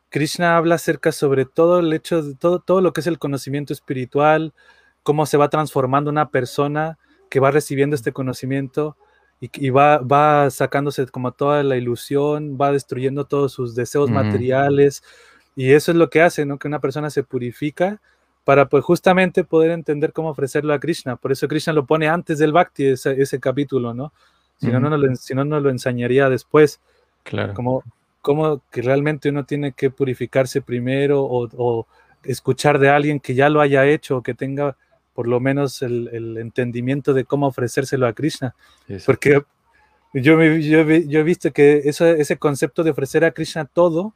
Krishna habla acerca sobre todo el hecho de todo, todo lo que es el conocimiento espiritual, cómo se va transformando una persona que va recibiendo este conocimiento y, va, va, sacándose como toda la ilusión, va destruyendo todos sus deseos materiales y eso es lo que hace, ¿no? Que una persona se purifica para pues justamente poder entender cómo ofrecerlo a Krishna. Por eso Krishna lo pone antes del Bhakti, ese, ese capítulo, ¿no? Si, no, no lo, si no, no lo enseñaría después. Claro. Como cómo que realmente uno tiene que purificarse primero o, escuchar de alguien que ya lo haya hecho o que tenga por lo menos el, entendimiento de cómo ofrecérselo a Krishna. Porque yo, yo, he visto que eso, ese concepto de ofrecer a Krishna todo,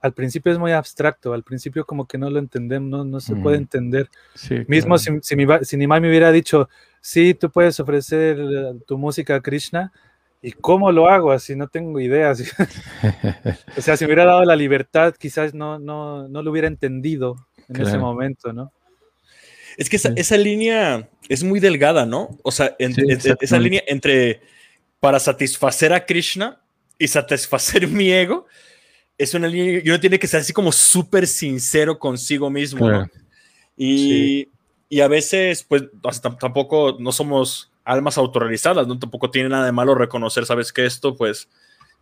al principio es muy abstracto, al principio como que no lo entendemos, no, no se puede entender. Mismo si, si, mi, si me hubiera dicho, sí, tú puedes ofrecer eh, tu música a Krishna, ¿Y cómo lo hago? Así no tengo ideas. o sea, si me hubiera dado la libertad, quizás no, no, no lo hubiera entendido en ese momento, ¿no? Es que esa, línea es muy delgada, ¿no? O sea, esa línea entre para satisfacer a Krishna y satisfacer mi ego, es una línea y uno tiene que ser así como súper sincero consigo mismo, ¿no? Y, y, a veces, pues, tampoco no somos almas autorrealizadas. Tampoco tiene nada de malo reconocer, ¿sabes que Esto, pues,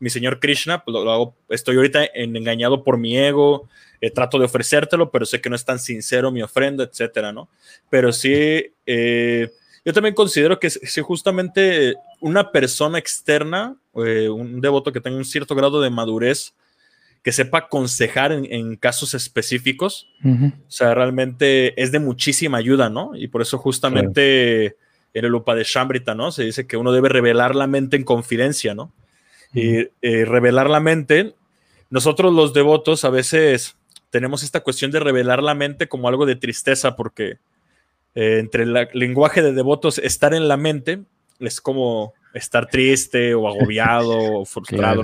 mi señor Krishna, pues lo, estoy ahorita engañado por mi ego, eh, trato de ofrecértelo, pero sé que no es tan sincero mi ofrenda, etcétera, ¿no? Pero sí, eh, yo también considero que si justamente una persona externa, eh, un devoto que tenga un cierto grado de madurez, que sepa aconsejar en, casos específicos, o sea, realmente es de muchísima ayuda, ¿no? Y por eso justamente en el Upa de Shambrita, ¿no? Se dice que uno debe revelar la mente en confidencia, ¿no? Y eh, revelar la mente, nosotros los devotos a veces tenemos esta cuestión de revelar la mente como algo de tristeza, porque eh, entre el lenguaje de devotos, estar en la mente es como estar triste o agobiado o frustrado.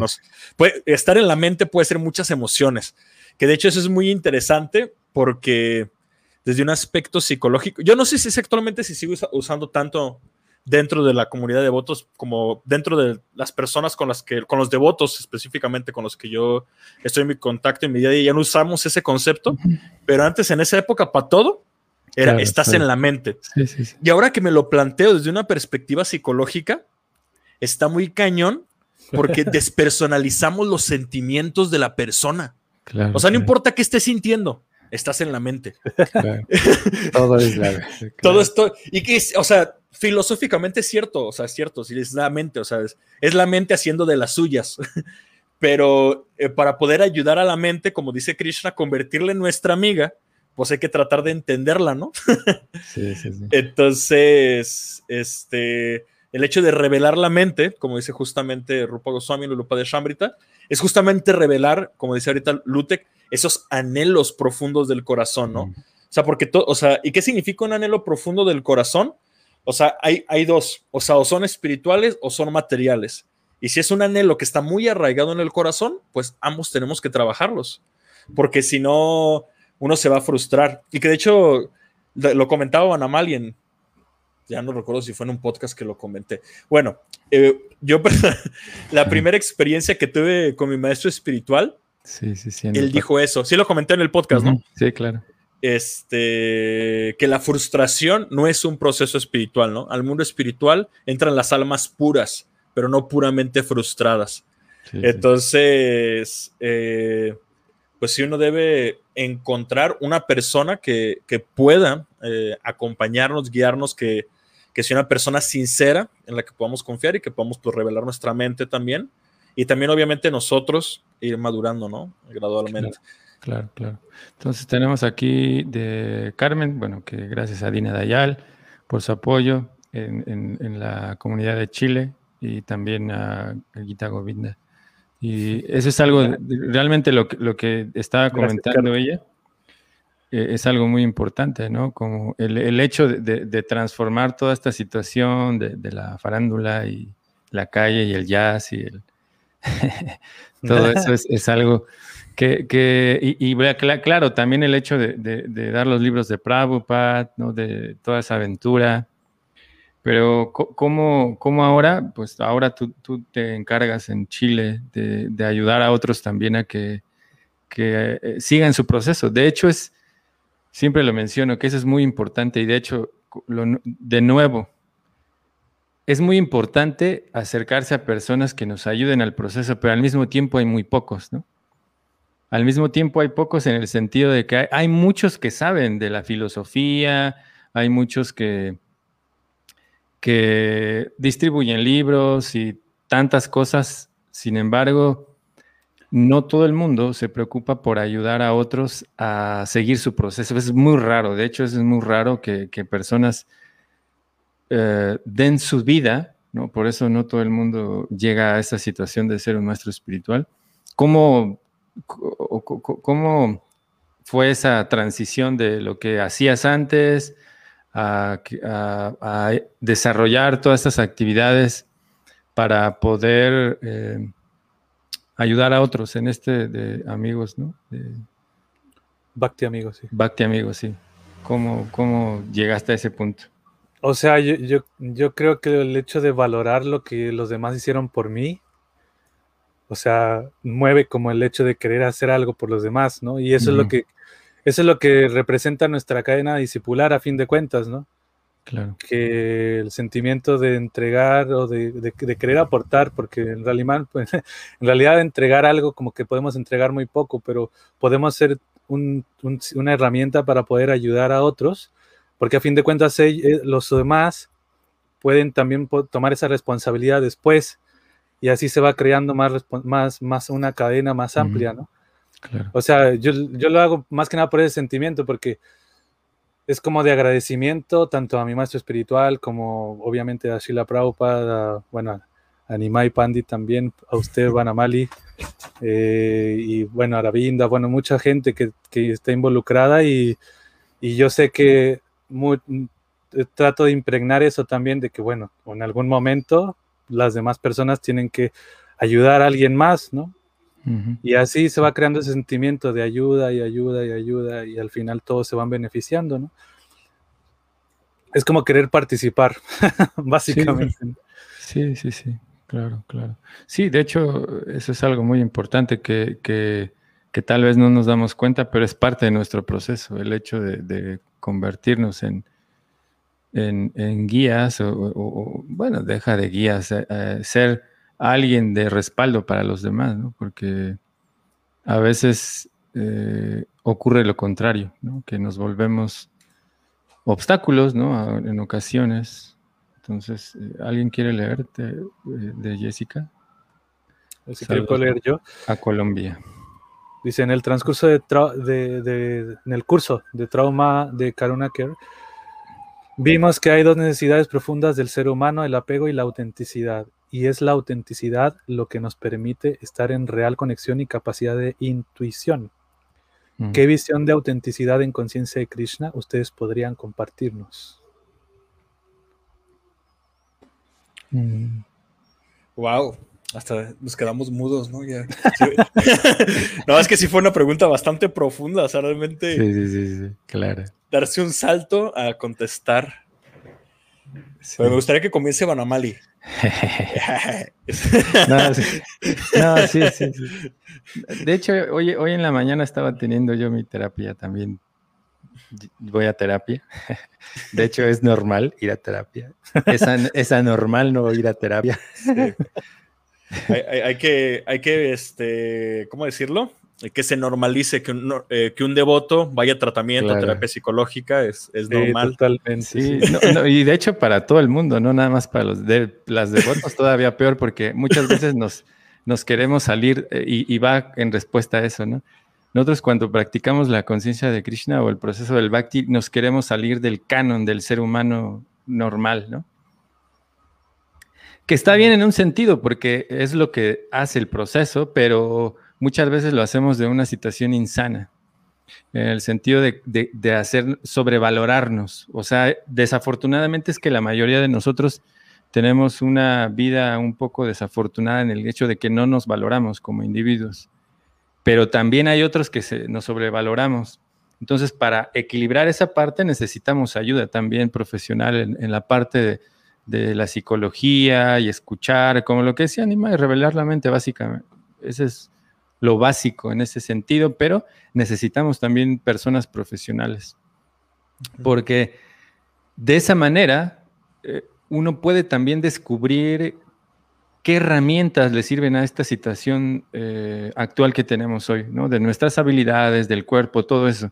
puede, estar en la mente puede ser muchas emociones, que de hecho eso es muy interesante porque desde un aspecto psicológico, yo no sé si actualmente si sigo usando tanto dentro de la comunidad de devotos como dentro de las personas con las que, con los devotos específicamente con los que yo estoy en mi contacto en mi día a día, ya no usamos ese concepto, pero antes en esa época para todo era estás en la mente. Y ahora que me lo planteo desde una perspectiva psicológica, está muy cañón porque despersonalizamos los sentimientos de la persona. o sea, no importa qué estés sintiendo, estás en la mente. Todo es la Todo esto, y que, o sea, filosóficamente es cierto, o sea, es cierto, si es la mente, o sea, es, la mente haciendo de las suyas. Pero eh, para poder ayudar a la mente, como dice Krishna, convertirla en nuestra amiga, pues hay que tratar de entenderla, ¿no? sí, sí, sí. Entonces, este, el hecho de revelar la mente, como dice justamente Rupa Goswami en Lupa de Shambrita, es justamente revelar, como dice ahorita Lutek, esos anhelos profundos del corazón, ¿no? O sea, porque todo, o sea, ¿y qué significa un anhelo profundo del corazón? O sea, hay, hay dos, o sea, o son espirituales o son materiales. Y si es un anhelo que está muy arraigado en el corazón, pues ambos tenemos que trabajarlos, porque si no, uno se va a frustrar. Y que de hecho, lo comentaba Anamalien, ya no recuerdo si fue en un podcast que lo comenté. Bueno, eh, yo la primera experiencia que tuve con mi maestro espiritual, sí, sí, sí, él dijo eso. Sí lo comenté en el podcast, ¿no? Sí, claro. Este, que la frustración no es un proceso espiritual, ¿no? Al mundo espiritual entran las almas puras, pero no puramente frustradas. Entonces, eh, pues sí uno debe encontrar una persona que, pueda eh, acompañarnos, guiarnos, que, que sea una persona sincera en la que podamos confiar y que podamos pues, revelar nuestra mente también. Y también, obviamente, nosotros ir madurando, ¿no? Gradualmente. Claro, claro. Entonces tenemos aquí de Carmen, bueno, que gracias a Dina Dayal por su apoyo en, la comunidad de Chile y también a Gita Govinda. Y eso es algo, realmente lo, lo que estaba comentando ella, eh, es algo muy importante, ¿no? Como el, hecho de, transformar toda esta situación de, la farándula y la calle y el jazz y el... todo eso es, algo que, que y, claro, también el hecho de, dar los libros de Prabhupada, ¿no? De toda esa aventura. Pero ¿cómo, cómo ahora? Pues ahora tú, tú, te encargas en Chile de, ayudar a otros también a que, que eh, sigan su proceso. De hecho, es Siempre lo menciono, que eso es muy importante y de hecho, de nuevo, es muy importante acercarse a personas que nos ayuden al proceso, pero al mismo tiempo hay muy pocos, ¿no? Al mismo tiempo hay pocos en el sentido de que hay, muchos que saben de la filosofía, hay muchos que, que distribuyen libros y tantas cosas, sin embargo, no todo el mundo se preocupa por ayudar a otros a seguir su proceso. Es muy raro, de hecho es muy raro que, personas eh, den su vida, ¿no? por eso no todo el mundo llega a esa situación de ser un maestro espiritual. ¿Cómo, cómo fue esa transición de lo que hacías antes a, desarrollar todas estas actividades para poder... Eh, ayudar a otros en este de amigos, ¿no? De, Bhakti amigos, sí. Bhakti amigos, sí. ¿Cómo, ¿Cómo llegaste a ese punto? O sea, yo, yo, yo, creo que el hecho de valorar lo que los demás hicieron por mí, o sea, mueve como el hecho de querer hacer algo por los demás, ¿no? Y eso es lo que eso es lo que representa nuestra cadena discipular a fin de cuentas, ¿no? Que el sentimiento de entregar o de, querer aportar, porque en realidad, pues, en realidad entregar algo como que podemos entregar muy poco, pero podemos ser una herramienta para poder ayudar a otros, porque a fin de cuentas eh, los demás pueden también tomar esa responsabilidad después y así se va creando más, más, más una cadena más amplia, ¿no? O sea, yo, yo lo hago más que nada por ese sentimiento, porque es como de agradecimiento tanto a mi maestro espiritual como obviamente a Shila Prabhupada, bueno, Animai Pandi también, a usted, Banamali, eh, y bueno, Aravinda, bueno, mucha gente que, está involucrada y, yo sé que trato de impregnar eso también de que, bueno, en algún momento las demás personas tienen que ayudar a alguien más, ¿no? Y así se va creando ese sentimiento de ayuda y ayuda y ayuda y al final todos se van beneficiando, ¿no? Es como querer participar, básicamente. Sí, sí, sí, claro, claro. Sí, de hecho, eso es algo muy importante que, que, tal vez no nos damos cuenta, pero es parte de nuestro proceso, el hecho de, convertirnos en, en, guías o, bueno, deja de guías, eh, eh, ser alguien de respaldo para los demás, ¿no? Porque a veces eh, ocurre lo contrario, ¿no? Que nos volvemos obstáculos, ¿no? En ocasiones. Entonces, eh, ¿alguien quiere leerte eh, de Jessica? Si quiero leer yo. A Colombia. Dice, en el transcurso de, en el curso de trauma de Karuna Care, vimos que hay dos necesidades profundas del ser humano, el apego y la autenticidad. Y es la autenticidad lo que nos permite estar en real conexión y capacidad de intuición. ¿Qué visión de autenticidad en conciencia de Krishna ustedes podrían compartirnos? Wow, mm. hasta nos quedamos mudos, ¿no? no, es que sí fue una pregunta bastante profunda, o sea, realmente. Sí, sí, sí, sí, claro. Darse un salto a contestar. Pero me gustaría que comience Banamali. no, sí. sí, De hecho, hoy, hoy en la mañana estaba teniendo yo mi terapia también. Voy a terapia. De hecho, es normal ir a terapia. Es, anormal no ir a terapia. Hay, que, hay que, este, ¿cómo decirlo? Que se normalice que un, eh, que un devoto vaya a tratamiento, terapia psicológica, es, es normal. Totalmente. Sí, y de hecho para todo el mundo, no nada más para los de, las devotos, todavía peor, porque muchas veces nos, nos queremos salir eh, y, y, va en respuesta a eso, ¿no? Nosotros cuando practicamos la conciencia de Krishna o el proceso del bhakti, nos queremos salir del canon del ser humano normal, ¿no? Que está bien en un sentido, porque es lo que hace el proceso, pero muchas veces lo hacemos de una situación insana, en el sentido de, hacer sobrevalorarnos. O sea, desafortunadamente es que la mayoría de nosotros tenemos una vida un poco desafortunada en el hecho de que no nos valoramos como individuos, pero también hay otros que se, nos sobrevaloramos. Entonces, para equilibrar esa parte necesitamos ayuda también profesional en, la parte de, de, la psicología y escuchar, como lo que decía Anima, y revelar la mente básicamente. Ese es lo básico en ese sentido, pero necesitamos también personas profesionales, porque de esa manera eh, uno puede también descubrir qué herramientas le sirven a esta situación eh, actual que tenemos hoy, ¿no? De nuestras habilidades, del cuerpo, todo eso.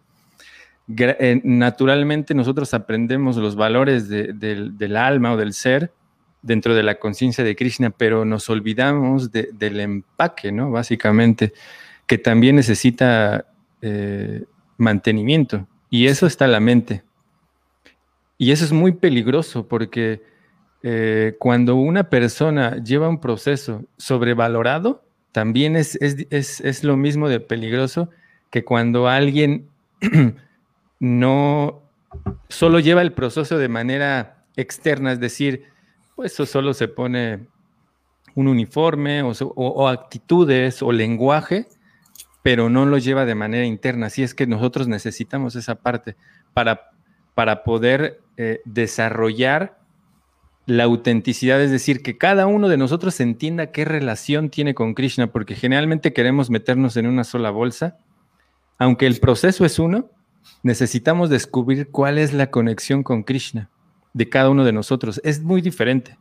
Eh, naturalmente nosotros aprendemos los valores del alma o del ser dentro de la conciencia de Krishna, pero nos olvidamos del empaque, ¿no? Básicamente, que también necesita eh, mantenimiento. Y eso está en la mente. Y eso es muy peligroso porque eh, cuando una persona lleva un proceso sobrevalorado, también es, es lo mismo de peligroso que cuando alguien no solo lleva el proceso de manera externa, es decir, pues eso solo se pone un uniforme o, actitudes o lenguaje, pero no lo lleva de manera interna. Así es que nosotros necesitamos esa parte para, para poder eh, desarrollar la autenticidad, es decir, que cada uno de nosotros entienda qué relación tiene con Krishna, porque generalmente queremos meternos en una sola bolsa. Aunque el proceso es uno, necesitamos descubrir cuál es la conexión con Krishna de cada uno de nosotros. Es muy diferente.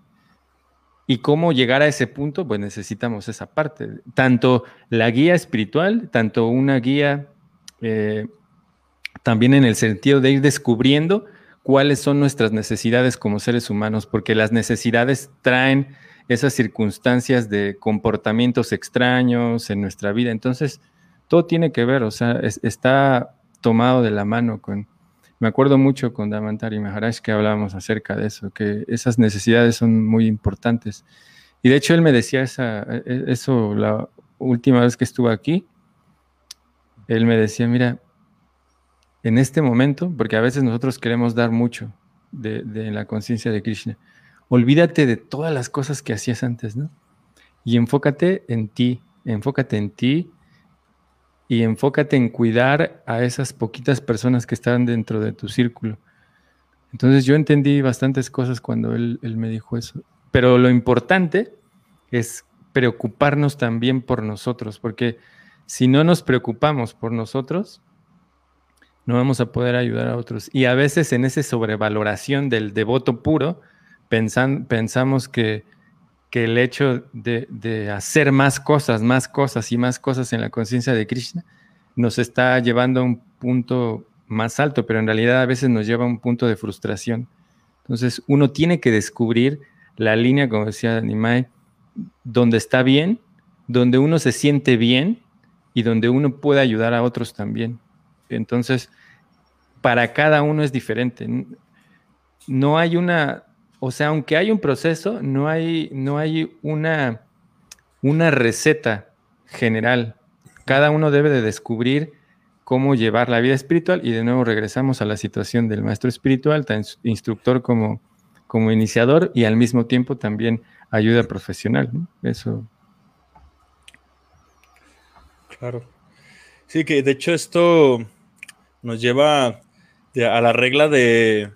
Y cómo llegar a ese punto, pues necesitamos esa parte. Tanto la guía espiritual, tanto una guía eh, también en el sentido de ir descubriendo cuáles son nuestras necesidades como seres humanos, porque las necesidades traen esas circunstancias de comportamientos extraños en nuestra vida. Entonces, todo tiene que ver, o sea, está tomado de la mano con, me acuerdo mucho con Damantari Maharaj que hablábamos acerca de eso, que esas necesidades son muy importantes. Y de hecho él me decía esa, e, e, eso la última vez que estuve aquí. Él me decía, mira, en este momento, porque a veces nosotros queremos dar mucho de, de la conciencia de Krishna, olvídate de todas las cosas que hacías antes, ¿no? Y enfócate en ti, enfócate en ti y enfócate en cuidar a esas poquitas personas que están dentro de tu círculo. Entonces yo entendí bastantes cosas cuando él, me dijo eso. Pero lo importante es preocuparnos también por nosotros, porque si no nos preocupamos por nosotros, no vamos a poder ayudar a otros. Y a veces en esa sobrevaloración del devoto puro, pensamos que, el hecho de, de, hacer más cosas, más cosas y más cosas en la conciencia de Krishna nos está llevando a un punto más alto, pero en realidad a veces nos lleva a un punto de frustración. Entonces uno tiene que descubrir la línea, como decía Nimai, donde está bien, donde uno se siente bien y donde uno puede ayudar a otros también. Entonces, para cada uno es diferente. No hay una, o sea, aunque hay un proceso, no hay, no hay una, una receta general. Cada uno debe de descubrir cómo llevar la vida espiritual y de nuevo regresamos a la situación del maestro espiritual, tan instructor como, como iniciador y al mismo tiempo también ayuda profesional. Eso. Claro. Sí, que de hecho esto nos lleva a la regla de,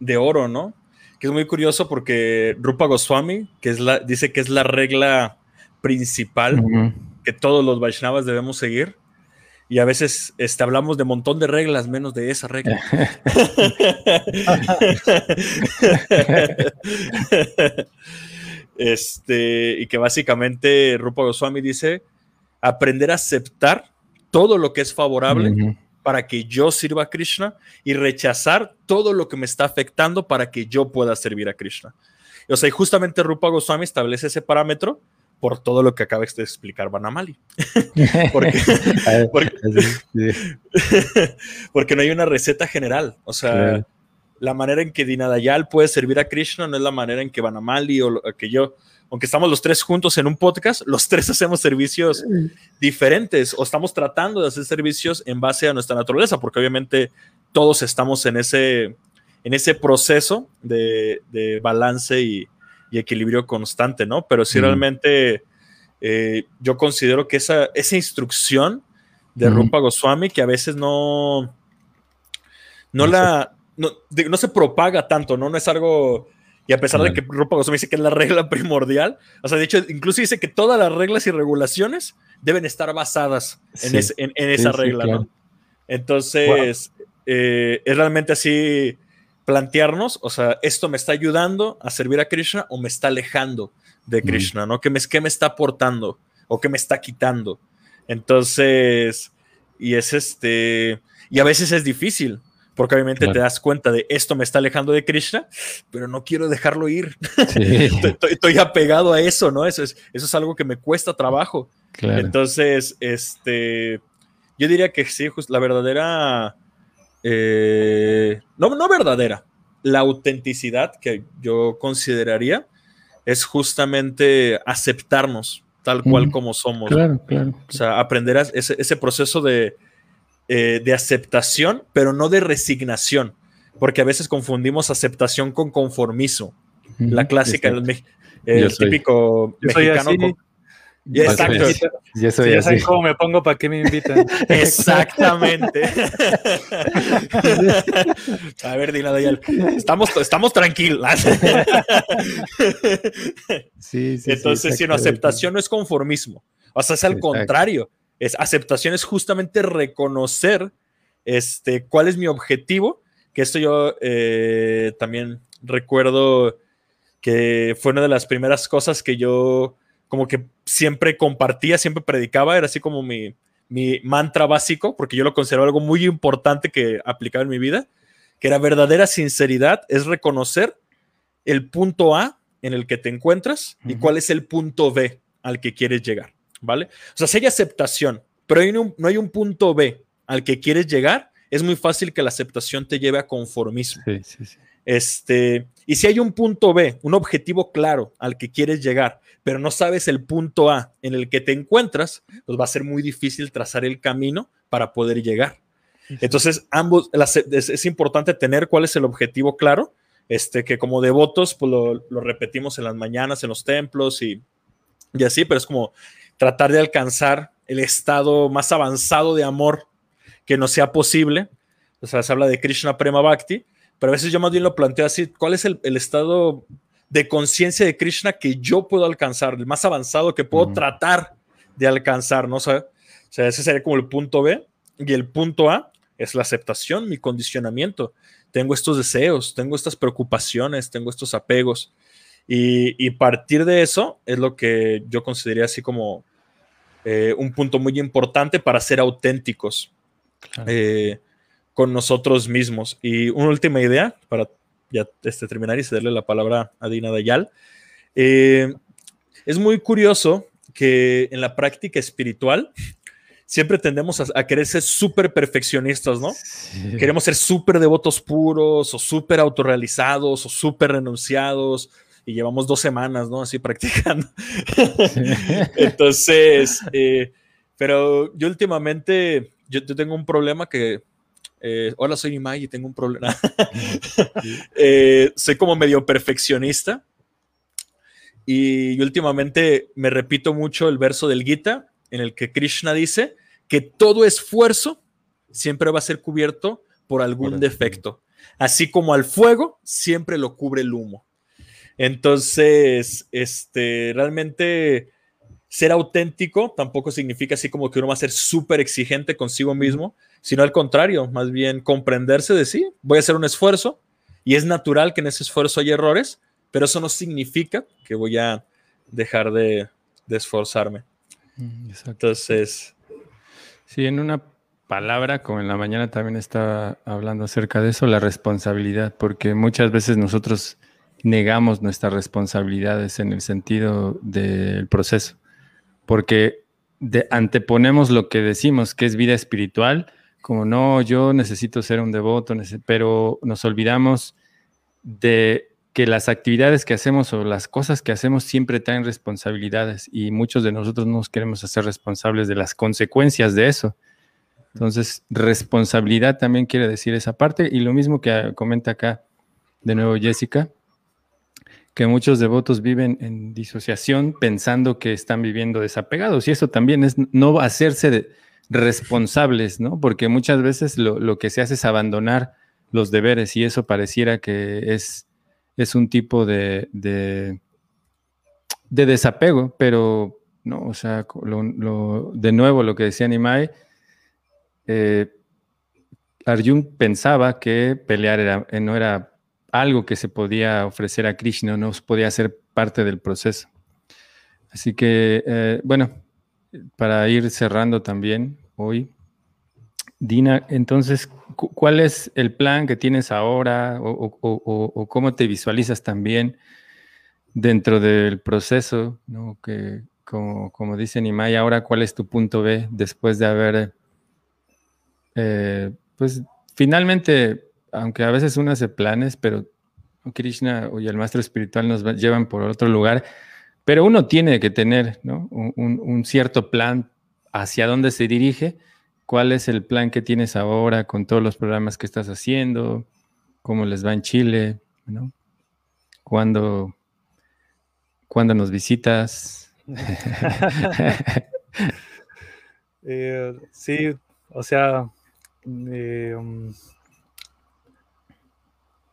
de oro, ¿no? Que es muy curioso porque Rupa Goswami, que es la, dice que es la regla principal que todos los Vaishnavas debemos seguir, y a veces este, hablamos de un montón de reglas menos de esa regla. este, y que básicamente Rupa Goswami dice, aprender a aceptar todo lo que es favorable para que yo sirva a Krishna y rechazar todo lo que me está afectando para que yo pueda servir a Krishna. O sea, y justamente Rupa Goswami establece ese parámetro por todo lo que acaba de explicar Banamali. porque, porque, no hay una receta general. O sea, la manera en que Dinadayal puede servir a Krishna no es la manera en que Banamali o que yo, aunque estamos los tres juntos en un podcast, los tres hacemos servicios diferentes o estamos tratando de hacer servicios en base a nuestra naturaleza, porque obviamente todos estamos en ese, en ese proceso de, de balance y, y equilibrio constante, ¿no? Pero si realmente eh, yo considero que esa, esa instrucción de Rupa Goswami, que a veces no, no, la, no, se propaga tanto, ¿no? No es algo, y a pesar de que Rupa Goswami dice que es la regla primordial, o sea, de hecho, incluso dice que todas las reglas y regulaciones deben estar basadas en, esa regla, ¿no? Entonces, eh, es realmente así plantearnos, o sea, esto me está ayudando a servir a Krishna o me está alejando de Krishna, ¿no? ¿Qué me, ¿Qué me está aportando o qué me está quitando? Entonces, y es este, y a veces es difícil, porque obviamente te das cuenta de esto me está alejando de Krishna, pero no quiero dejarlo ir. estoy, apegado a eso, ¿no? Eso es, eso es algo que me cuesta trabajo. Entonces, este, yo diría que sí, la verdadera eh, no, no verdadera, la autenticidad que yo consideraría es justamente aceptarnos tal cual como somos. Claro, claro. O sea, aprender ese, proceso de, eh, de aceptación, pero no de resignación, porque a veces confundimos aceptación con conformismo. La clásica, el, típico mexicano. Exacto. ya saben cómo me pongo, ¿para qué me invitan? Exactamente. A ver, Dina estamos, estamos tranquilos. sí, sí, Entonces, si no, aceptación no es conformismo. O sea, es al contrario. Es, aceptación es justamente reconocer este, cuál es mi objetivo. Que esto yo eh, también recuerdo que fue una de las primeras cosas que yo como que siempre compartía, siempre predicaba, era así como mi, mantra básico, porque yo lo considero algo muy importante que aplicaba en mi vida, que era verdadera sinceridad, es reconocer el punto A en el que te encuentras y cuál es el punto B al que quieres llegar, ¿vale? O sea, si hay aceptación, pero no hay un punto B al que quieres llegar, es muy fácil que la aceptación te lleve a conformismo. Sí, sí, sí. Este, Y si hay un punto B, un objetivo claro al que quieres llegar, pero no sabes el punto A en el que te encuentras, pues va a ser muy difícil trazar el camino para poder llegar. Entonces, ambos, es, importante tener cuál es el objetivo claro, este, que como devotos, pues lo, repetimos en las mañanas, en los templos y, y así, pero es como tratar de alcanzar el estado más avanzado de amor que no sea posible. O sea, se habla de Krishna Prema Bhakti, pero a veces yo más bien lo planteo así, ¿cuál es el, estado de conciencia de Krishna que yo puedo alcanzar, el más avanzado que puedo tratar de alcanzar, ¿no? O sea, ese sería como el punto B. Y el punto A es la aceptación, mi condicionamiento. Tengo estos deseos, tengo estas preocupaciones, tengo estos apegos. Y, partir de eso es lo que yo consideraría así como eh, un punto muy importante para ser auténticos. Eh, con nosotros mismos. Y una última idea para ya este, terminar y cederle la palabra a Dina Dayal. Eh, es muy curioso que en la práctica espiritual siempre tendemos a, querer ser súper perfeccionistas, ¿no? Queremos ser súper devotos puros o súper autorrealizados o súper renunciados y llevamos dos semanas, ¿no? Así practicando. Entonces, eh, pero yo últimamente, yo, yo, tengo un problema que eh, hola, soy Imai y tengo un problema. Eh, soy como medio perfeccionista. Y últimamente me repito mucho el verso del Gita, en el que Krishna dice que todo esfuerzo siempre va a ser cubierto por algún defecto. Así como al fuego siempre lo cubre el humo. Entonces, este, realmente ser auténtico tampoco significa así como que uno va a ser súper exigente consigo mismo, sino al contrario, más bien comprenderse de sí, voy a hacer un esfuerzo y es natural que en ese esfuerzo haya errores, pero eso no significa que voy a dejar de, esforzarme. Mm, Entonces... Sí, en una palabra, como en la mañana también estaba hablando acerca de eso, la responsabilidad, porque muchas veces nosotros negamos nuestras responsabilidades en el sentido del proceso, porque anteponemos lo que decimos que es vida espiritual como no, yo necesito ser un devoto, pero nos olvidamos de que las actividades que hacemos o las cosas que hacemos siempre traen responsabilidades y muchos de nosotros no nos queremos hacer responsables de las consecuencias de eso. Entonces, responsabilidad también quiere decir esa parte y lo mismo que comenta acá de nuevo Jessica, que muchos devotos viven en disociación pensando que están viviendo desapegados y eso también es no hacerse responsables, ¿no? Porque muchas veces lo, que se hace es abandonar los deberes y eso pareciera que es, es un tipo de, de, desapego, pero no, o sea, de nuevo lo que decía Nimai, eh, Arjun pensaba que pelear era, no era algo que se podía ofrecer a Krishna, no podía ser parte del proceso. Así que, eh, bueno, para ir cerrando también hoy, Dina, entonces, ¿cuál es el plan que tienes ahora o, cómo te visualizas también dentro del proceso? Que, como, como dice Nimai, ahora, ¿cuál es tu punto B después de haber, eh, pues finalmente, aunque a veces uno hace planes, pero Krishna y el maestro espiritual nos llevan por otro lugar, pero uno tiene que tener un, cierto plan hacia dónde se dirige, cuál es el plan que tienes ahora con todos los programas que estás haciendo, cómo les va en Chile, ¿no? ¿Cuándo, nos visitas? Eh, sí, o sea, eh, um,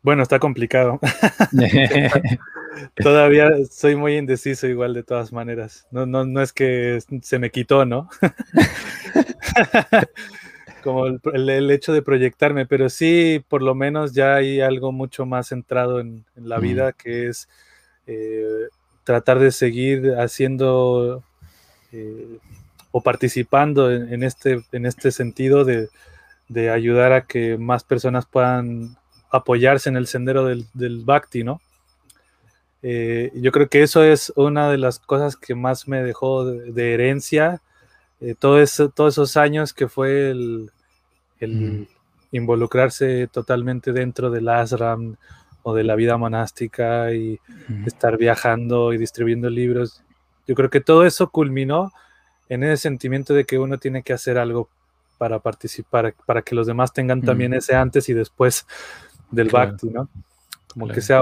bueno, está complicado. Todavía soy muy indeciso igual de todas maneras. No, no, no es que se me quitó, ¿no? Como el, hecho de proyectarme, pero sí, por lo menos ya hay algo mucho más centrado en, la vida, que es eh, tratar de seguir haciendo eh, o participando en, este, en este sentido de, de ayudar a que más personas puedan apoyarse en el sendero del, del Bhakti, ¿no? Eh, yo creo que eso es una de las cosas que más me dejó de, herencia, eh, todo todos esos años que fue el, mm. involucrarse totalmente dentro del ashram, o de la vida monástica y estar viajando y distribuyendo libros. Yo creo que todo eso culminó en ese sentimiento de que uno tiene que hacer algo para participar, para que los demás tengan también ese antes y después del Bhakti, ¿no? Como que sea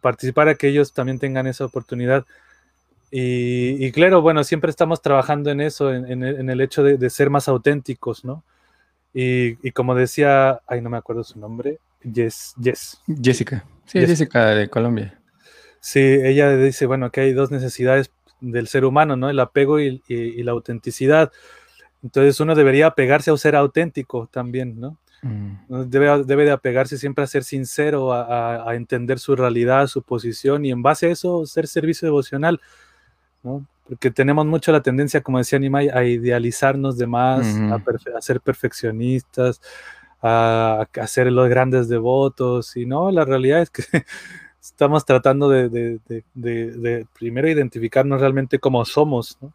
participar a que ellos también tengan esa oportunidad. Y, claro, bueno, siempre estamos trabajando en eso, en, el hecho de, ser más auténticos, ¿no? Y, como decía, ay, no me acuerdo su nombre, Yes, Yes. Jessica, sí, Jessica de Colombia. Sí, ella dice, bueno, que hay dos necesidades del ser humano, ¿no? El apego y, la autenticidad. Entonces uno debería apegarse a ser auténtico también, ¿no? Mm. Debe, debe, de apegarse siempre a ser sincero, a, entender su realidad, su posición y en base a eso ser servicio devocional, ¿no? Porque tenemos mucho la tendencia, como decía Nimai, a idealizarnos de más, a, ser perfeccionistas, a, ser los grandes devotos y no, la realidad es que estamos tratando de, primero identificarnos realmente como somos, ¿no?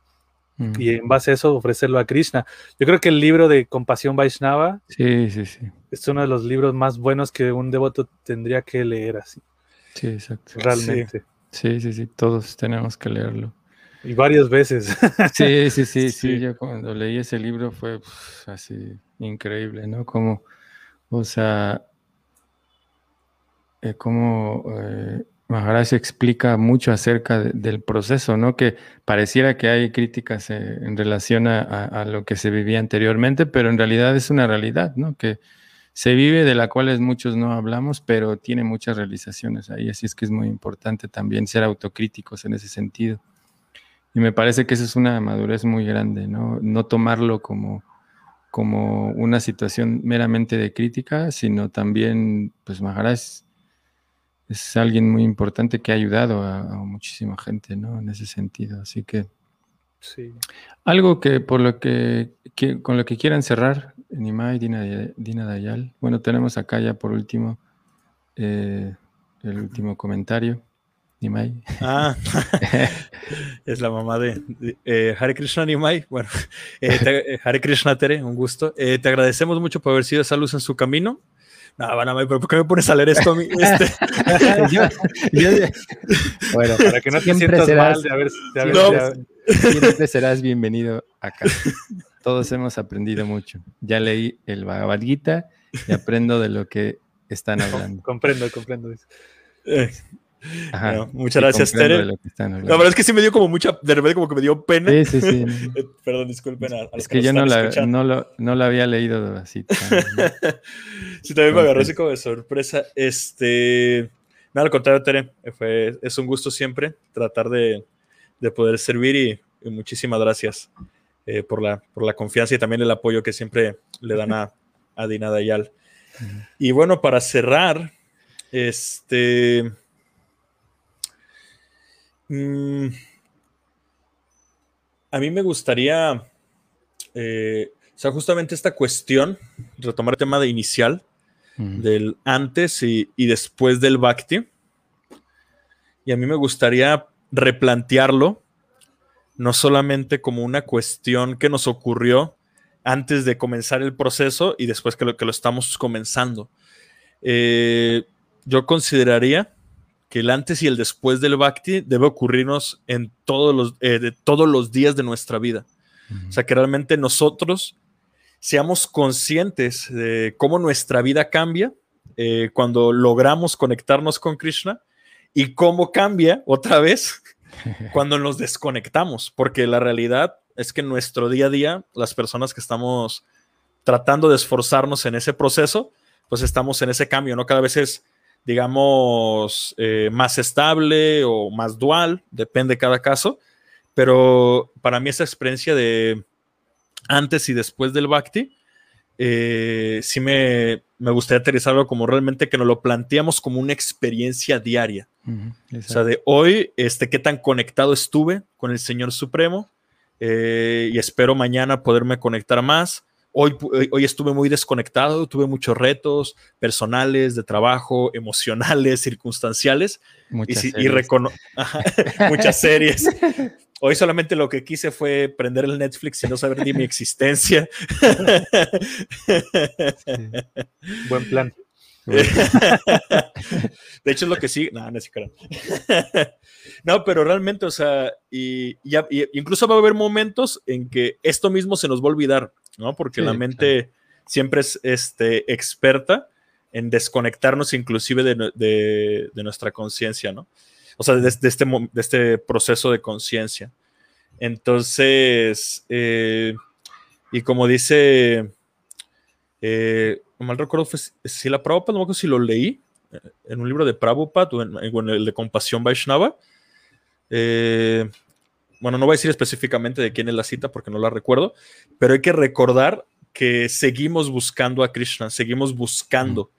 Y en base a eso ofrecerlo a Krishna. Yo creo que el libro de Compasión Vaishnava sí, sí, sí. es uno de los libros más buenos que un devoto tendría que leer así. Sí, exacto. Realmente. Sí, sí, sí, todos tenemos que leerlo. Y varias veces. Sí, sí, sí, sí, Yo cuando leí ese libro fue así increíble, ¿no? Como, o sea, eh, cómo eh, Maharaj explica mucho acerca del proceso, ¿no? Que pareciera que hay críticas eh, en relación a, lo que se vivía anteriormente, pero en realidad es una realidad, ¿no? Que se vive, de la cual muchos no hablamos, pero tiene muchas realizaciones ahí, así es que es muy importante también ser autocríticos en ese sentido. Y me parece que esa es una madurez muy grande, ¿no? No tomarlo como, como una situación meramente de crítica, sino también, pues Maharaj es alguien muy importante que ha ayudado a, muchísima gente, ¿no? En ese sentido. Así que. Sí. Algo que por lo que, con lo que quieran cerrar, Nimai, Dina, Dina Dayal. Bueno, tenemos acá ya por último eh, el último comentario. Nimai. Ah, es la mamá de, eh, Hare Krishna Nimai. Bueno, eh, Hare Krishna Tere, un gusto. te agradecemos mucho por haber sido esa luz en su camino. No, van a ver, pero ¿por qué me pones a leer esto a mí? Este. bueno, para que no te sientas mal de haber, Siempre serás bienvenido acá. Todos hemos aprendido mucho. Ya leí el Bhagavad Gita y aprendo de lo que están hablando. comprendo, comprendo. Eh, muchas gracias, Tere. La verdad es que sí me dio como mucha, de repente como que me dio pena. Sí, sí, sí. Perdón, disculpen. A, es que, yo no la, no, lo, no la había leído así. sí, también me agarró así como de sorpresa. Este, nada, al contrario, Tere, fue, es un gusto siempre tratar de, de poder servir y, muchísimas gracias eh, por, la, por la confianza y también el apoyo que siempre le dan a, a Dina Dayal. Y bueno, para cerrar, este Mm, a mí me gustaría, eh, o sea, justamente esta cuestión, retomar el tema de inicial, del antes y, después del Bhakti. Y a mí me gustaría replantearlo, no solamente como una cuestión que nos ocurrió antes de comenzar el proceso y después que lo, que lo estamos comenzando. Eh, yo consideraría que el antes y el después del Bhakti debe ocurrirnos en todos los, eh, de todos los días de nuestra vida. O sea, que realmente nosotros seamos conscientes de cómo nuestra vida cambia eh, cuando logramos conectarnos con Krishna y cómo cambia otra vez cuando nos desconectamos, porque la realidad es que en nuestro día a día, las personas que estamos tratando de esforzarnos en ese proceso, pues estamos en ese cambio, ¿no? Cada vez es digamos, eh, más estable o más dual, depende de cada caso, pero para mí esa experiencia de antes y después del Bhakti, eh, sí me, me, gustaría aterrizarlo como realmente que nos lo planteamos como una experiencia diaria. o sea, de hoy, este, qué tan conectado estuve con el Señor Supremo eh, y espero mañana poderme conectar más Hoy, hoy estuve muy desconectado, tuve muchos retos personales, de trabajo, emocionales, circunstanciales. Muchas y, series. muchas series. Hoy solamente lo que quise fue prender el Netflix y no saber ni mi existencia. Buen plan. de hecho, es lo que sí. No, no es No, pero realmente, o sea, y, ya, incluso va a haber momentos en que esto mismo se nos va a olvidar, ¿no? Porque la mente siempre es este, experta en desconectarnos inclusive de, nuestra conciencia, ¿no? O sea, de, este, de este proceso de conciencia. Entonces, eh, y como dice, eh, mal recuerdo, si la Prabhupada, no me acuerdo si lo leí eh, en un libro de Prabhupada o en, el de Compasión Vaishnava. Bueno, no voy a decir específicamente de quién es la cita porque no la recuerdo, pero hay que recordar que seguimos buscando a Krishna, seguimos buscando.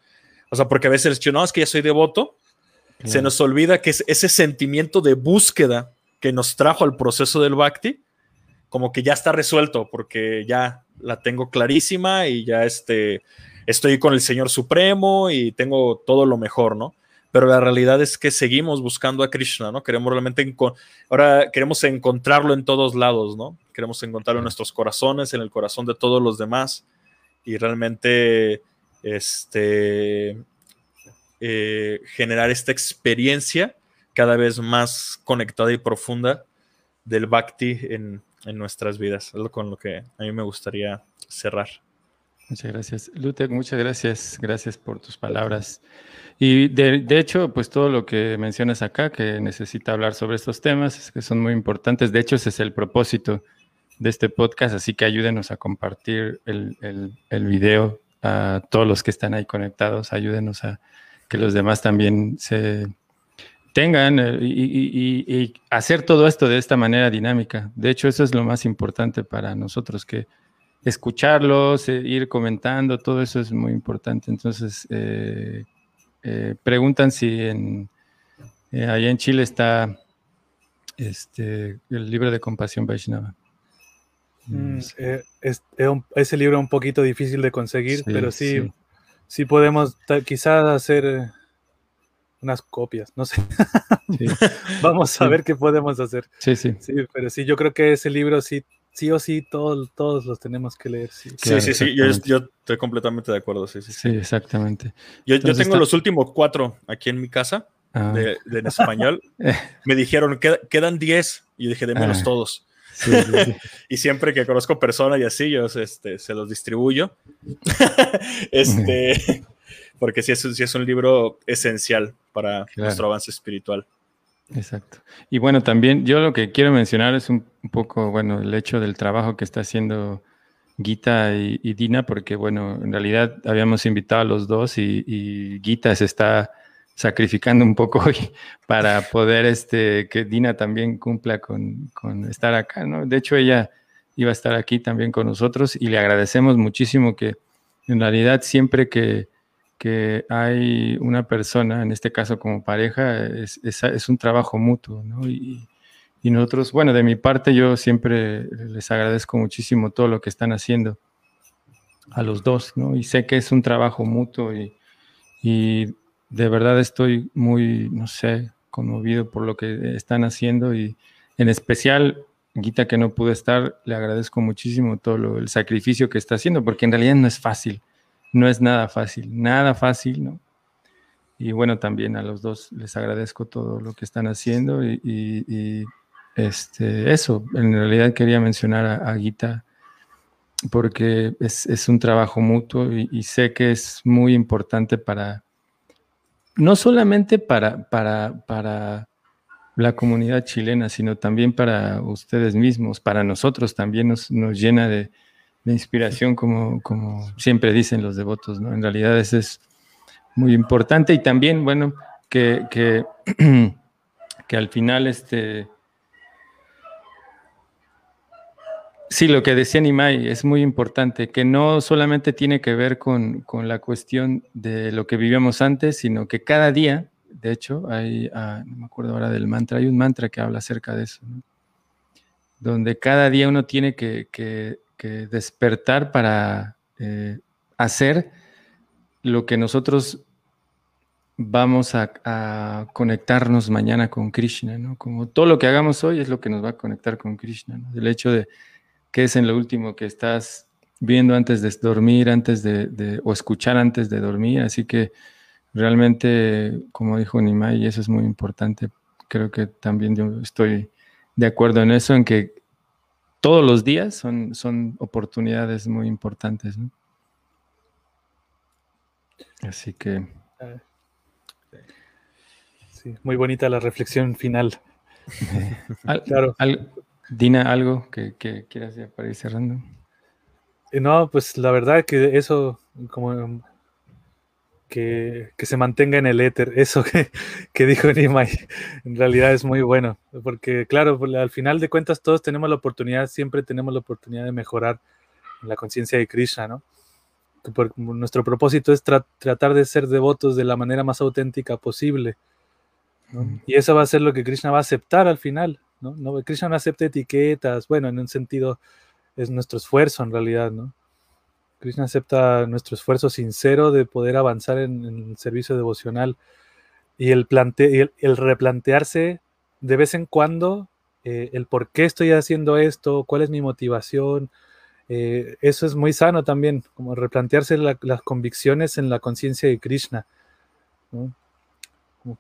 O sea, porque a veces, no, es que ya soy devoto, se nos olvida que es ese sentimiento de búsqueda que nos trajo al proceso del Bhakti, como que ya está resuelto, porque ya la tengo clarísima y ya este, estoy con el Señor Supremo y tengo todo lo mejor, ¿no? Pero la realidad es que seguimos buscando a Krishna, ¿no? Queremos realmente, ahora queremos encontrarlo en todos lados, ¿no? Queremos encontrarlo en nuestros corazones, en el corazón de todos los demás y realmente, este, eh, generar esta experiencia cada vez más conectada y profunda del Bhakti en, nuestras vidas. Es lo con lo que a mí me gustaría cerrar. Muchas gracias. Lutek, muchas gracias. Gracias por tus palabras. Y de, hecho, pues todo lo que mencionas acá, que necesita hablar sobre estos temas, es que son muy importantes. De hecho, ese es el propósito de este podcast, así que ayúdenos a compartir el, el, el video a todos los que están ahí conectados. Ayúdenos a que los demás también se tengan eh, y, hacer todo esto de esta manera dinámica. De hecho, eso es lo más importante para nosotros, que escucharlos, eh, ir comentando, todo eso es muy importante. Entonces, eh, preguntan si en, allá en Chile está este, el libro de compasión Vaishnava. Mm, es, ese libro es un poquito difícil de conseguir, pero sí, sí, sí podemos quizás hacer unas copias, no sé. Vamos a ver qué podemos hacer. Sí, sí. Sí, pero sí, yo creo que ese libro sí, sí o sí, todos, todos los tenemos que leer. Sí, sí, sí, Yo, estoy completamente de acuerdo. Sí, sí, sí. exactamente. Yo, tengo los últimos cuatro aquí en mi casa, ah. de, en español. Me dijeron, quedan diez. Y yo dije, démelos ah. todos. y siempre que conozco personas y así, yo este, se los distribuyo. este, porque sí es, sí es un libro esencial para nuestro avance espiritual. Exacto. Y bueno, también yo lo que quiero mencionar es un, poco, bueno, el hecho del trabajo que está haciendo Gita y, Dina, porque bueno, en realidad habíamos invitado a los dos y, Gita se está sacrificando un poco hoy para poder este, que Dina también cumpla con, con, estar acá, ¿no? De hecho, ella iba a estar aquí también con nosotros y le agradecemos muchísimo que en realidad siempre que que hay una persona, en este caso como pareja, es, es, un trabajo mutuo, ¿no? Y, y, nosotros, bueno, de mi parte yo siempre les agradezco muchísimo todo lo que están haciendo a los dos, ¿no? Y sé que es un trabajo mutuo y, y de verdad estoy muy, no sé, conmovido por lo que están haciendo y en especial, Guita que no pudo estar, le agradezco muchísimo todo lo, el sacrificio que está haciendo, porque en realidad no es fácil no es nada fácil, nada fácil, ¿no? Y bueno, también a los dos les agradezco todo lo que están haciendo y, este, eso, en realidad quería mencionar a, a Guita porque es, un trabajo mutuo y, sé que es muy importante para, no solamente para, para, para la comunidad chilena, sino también para ustedes mismos, para nosotros también nos llena de, de inspiración, como, como siempre dicen los devotos, ¿no? En realidad eso es muy importante y también, bueno, que, que, que al final, este... Sí, lo que decía Nimai es muy importante, que no solamente tiene que ver con, con, la cuestión de lo que vivíamos antes, sino que cada día, de hecho, hay, ah, no me acuerdo ahora del mantra, hay un mantra que habla acerca de eso, ¿no? donde cada día uno tiene que, que despertar para eh, hacer lo que nosotros vamos a, conectarnos mañana con Krishna, ¿no? Como todo lo que hagamos hoy es lo que nos va a conectar con Krishna. El hecho de que es en lo último que estás viendo antes de dormir, antes de, o escuchar antes de dormir. Así que realmente, como dijo Nimai, eso es muy importante. Creo que también yo estoy de acuerdo en eso, en que todos los días son, son oportunidades muy importantes. Así que... Sí, muy bonita la reflexión final. claro. Dina, algo que, quieras ya para ir cerrando. Eh, no, pues la verdad que eso, como que, se mantenga en el éter, eso que, dijo Nimai, en realidad es muy bueno, porque claro, pues, al final de cuentas todos tenemos la oportunidad, siempre tenemos la oportunidad de mejorar la conciencia de Krishna, ¿no? nuestro propósito es tratar de ser devotos de la manera más auténtica posible. Y eso va a ser lo que Krishna va a aceptar al final. ¿no? no Krishna no acepta etiquetas, bueno, en un sentido es nuestro esfuerzo en realidad, ¿no? Krishna acepta nuestro esfuerzo sincero de poder avanzar en, el servicio devocional y el, plante el, replantearse de vez en cuando eh, el por qué estoy haciendo esto, cuál es mi motivación. Eh, eso es muy sano también, como replantearse las convicciones en la conciencia de Krishna.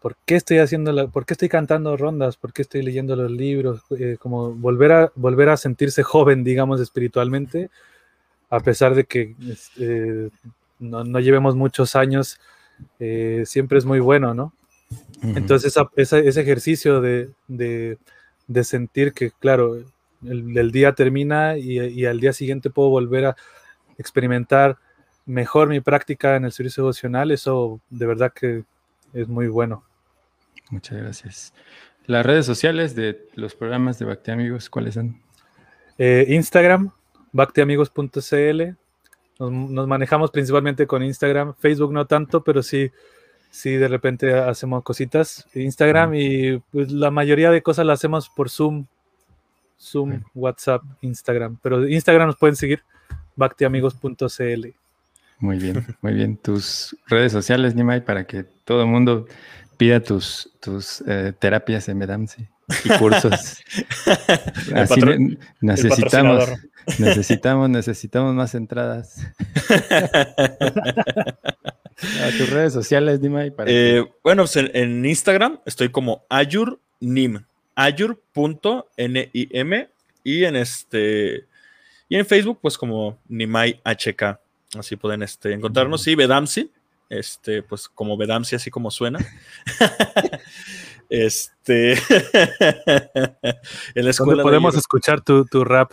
¿por qué estoy haciendo la, por qué estoy cantando rondas? ¿Por qué estoy leyendo los libros? Eh, como volver a, volver a sentirse joven, digamos, espiritualmente, a pesar de que este, no, llevemos muchos años, eh, siempre es muy bueno, ¿no? Entonces, ese ejercicio de, sentir que, claro, el, día termina y, y, al día siguiente puedo volver a experimentar mejor mi práctica en el servicio devocional, eso de verdad que es muy bueno. Muchas gracias. Las redes sociales de los programas de Bacti Amigos, ¿cuáles son? Eh, Instagram, bactiamigos.cl. Nos, manejamos principalmente con Instagram, Facebook no tanto, pero sí, sí de repente hacemos cositas. Instagram y pues, la mayoría de cosas las hacemos por Zoom, Zoom, WhatsApp, Instagram. Pero Instagram nos pueden seguir, bactiamigos.cl. Muy bien, muy bien. Tus redes sociales, Nimai, para que todo el mundo pida tus, tus eh, terapias en Medamsi y cursos. Así necesitamos, necesitamos, necesitamos más entradas. A tus redes sociales, Nimai. Para eh, Bueno, pues en, Instagram estoy como ayurnim, ayur.nim y en este y en Facebook pues como Nimai HK. Así pueden este, encontrarnos. Sí, Bedamsi. Este, pues como Bedamsi, así como suena. este. en la escuela. podemos escuchar tu, rap.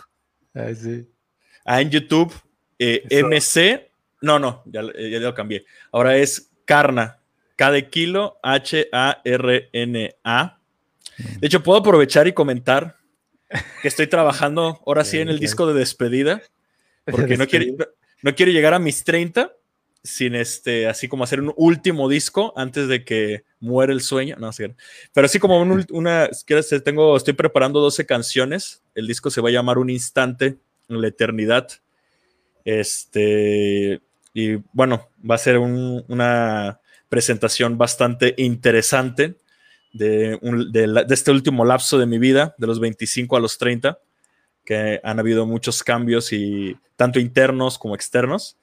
Ah, sí. Ah, en YouTube. Eh, MC. No, no, ya, ya, lo cambié. Ahora es Carna. K de kilo, H-A-R-N-A. De hecho, puedo aprovechar y comentar que estoy trabajando ahora sí en el disco de despedida. Porque no quiero, no quiero llegar a mis 30 sin este, así como hacer un último disco antes de que muera el sueño. No, sé. Pero así como una, tengo, estoy preparando 12 canciones. El disco se va a llamar Un Instante en la Eternidad. Este, y bueno, va a ser una presentación bastante interesante de, de, este último lapso de mi vida, de los 25 a los 30 que han habido muchos cambios y tanto internos como externos.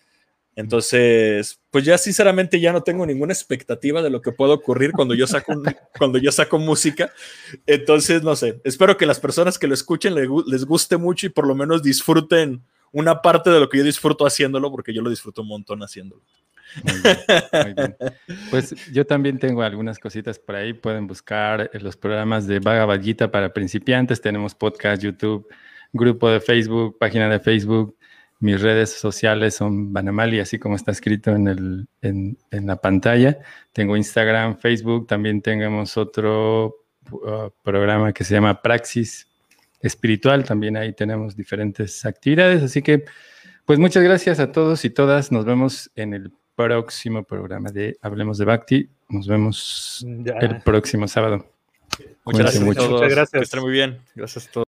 Entonces, pues ya sinceramente ya no tengo ninguna expectativa de lo que pueda ocurrir cuando yo saco, cuando yo saco música. Entonces, no sé, espero que las personas que lo escuchen les, guste mucho y por lo menos disfruten una parte de lo que yo disfruto haciéndolo, porque yo lo disfruto un montón haciéndolo. Muy bien, Pues yo también tengo algunas cositas por ahí. Pueden buscar los programas de Vaga Gita para principiantes. Tenemos podcast, YouTube, grupo de Facebook, página de Facebook. Mis redes sociales son Banamali, así como está escrito en, el, en, la pantalla. Tengo Instagram, Facebook, también tenemos otro uh, programa que se llama Praxis Espiritual, también ahí tenemos diferentes actividades, así que pues muchas gracias a todos y todas, nos vemos en el próximo programa de Hablemos de Bhakti, nos vemos el próximo sábado. Muchas gracias, muchas gracias. Que estén muy bien. Gracias a todos.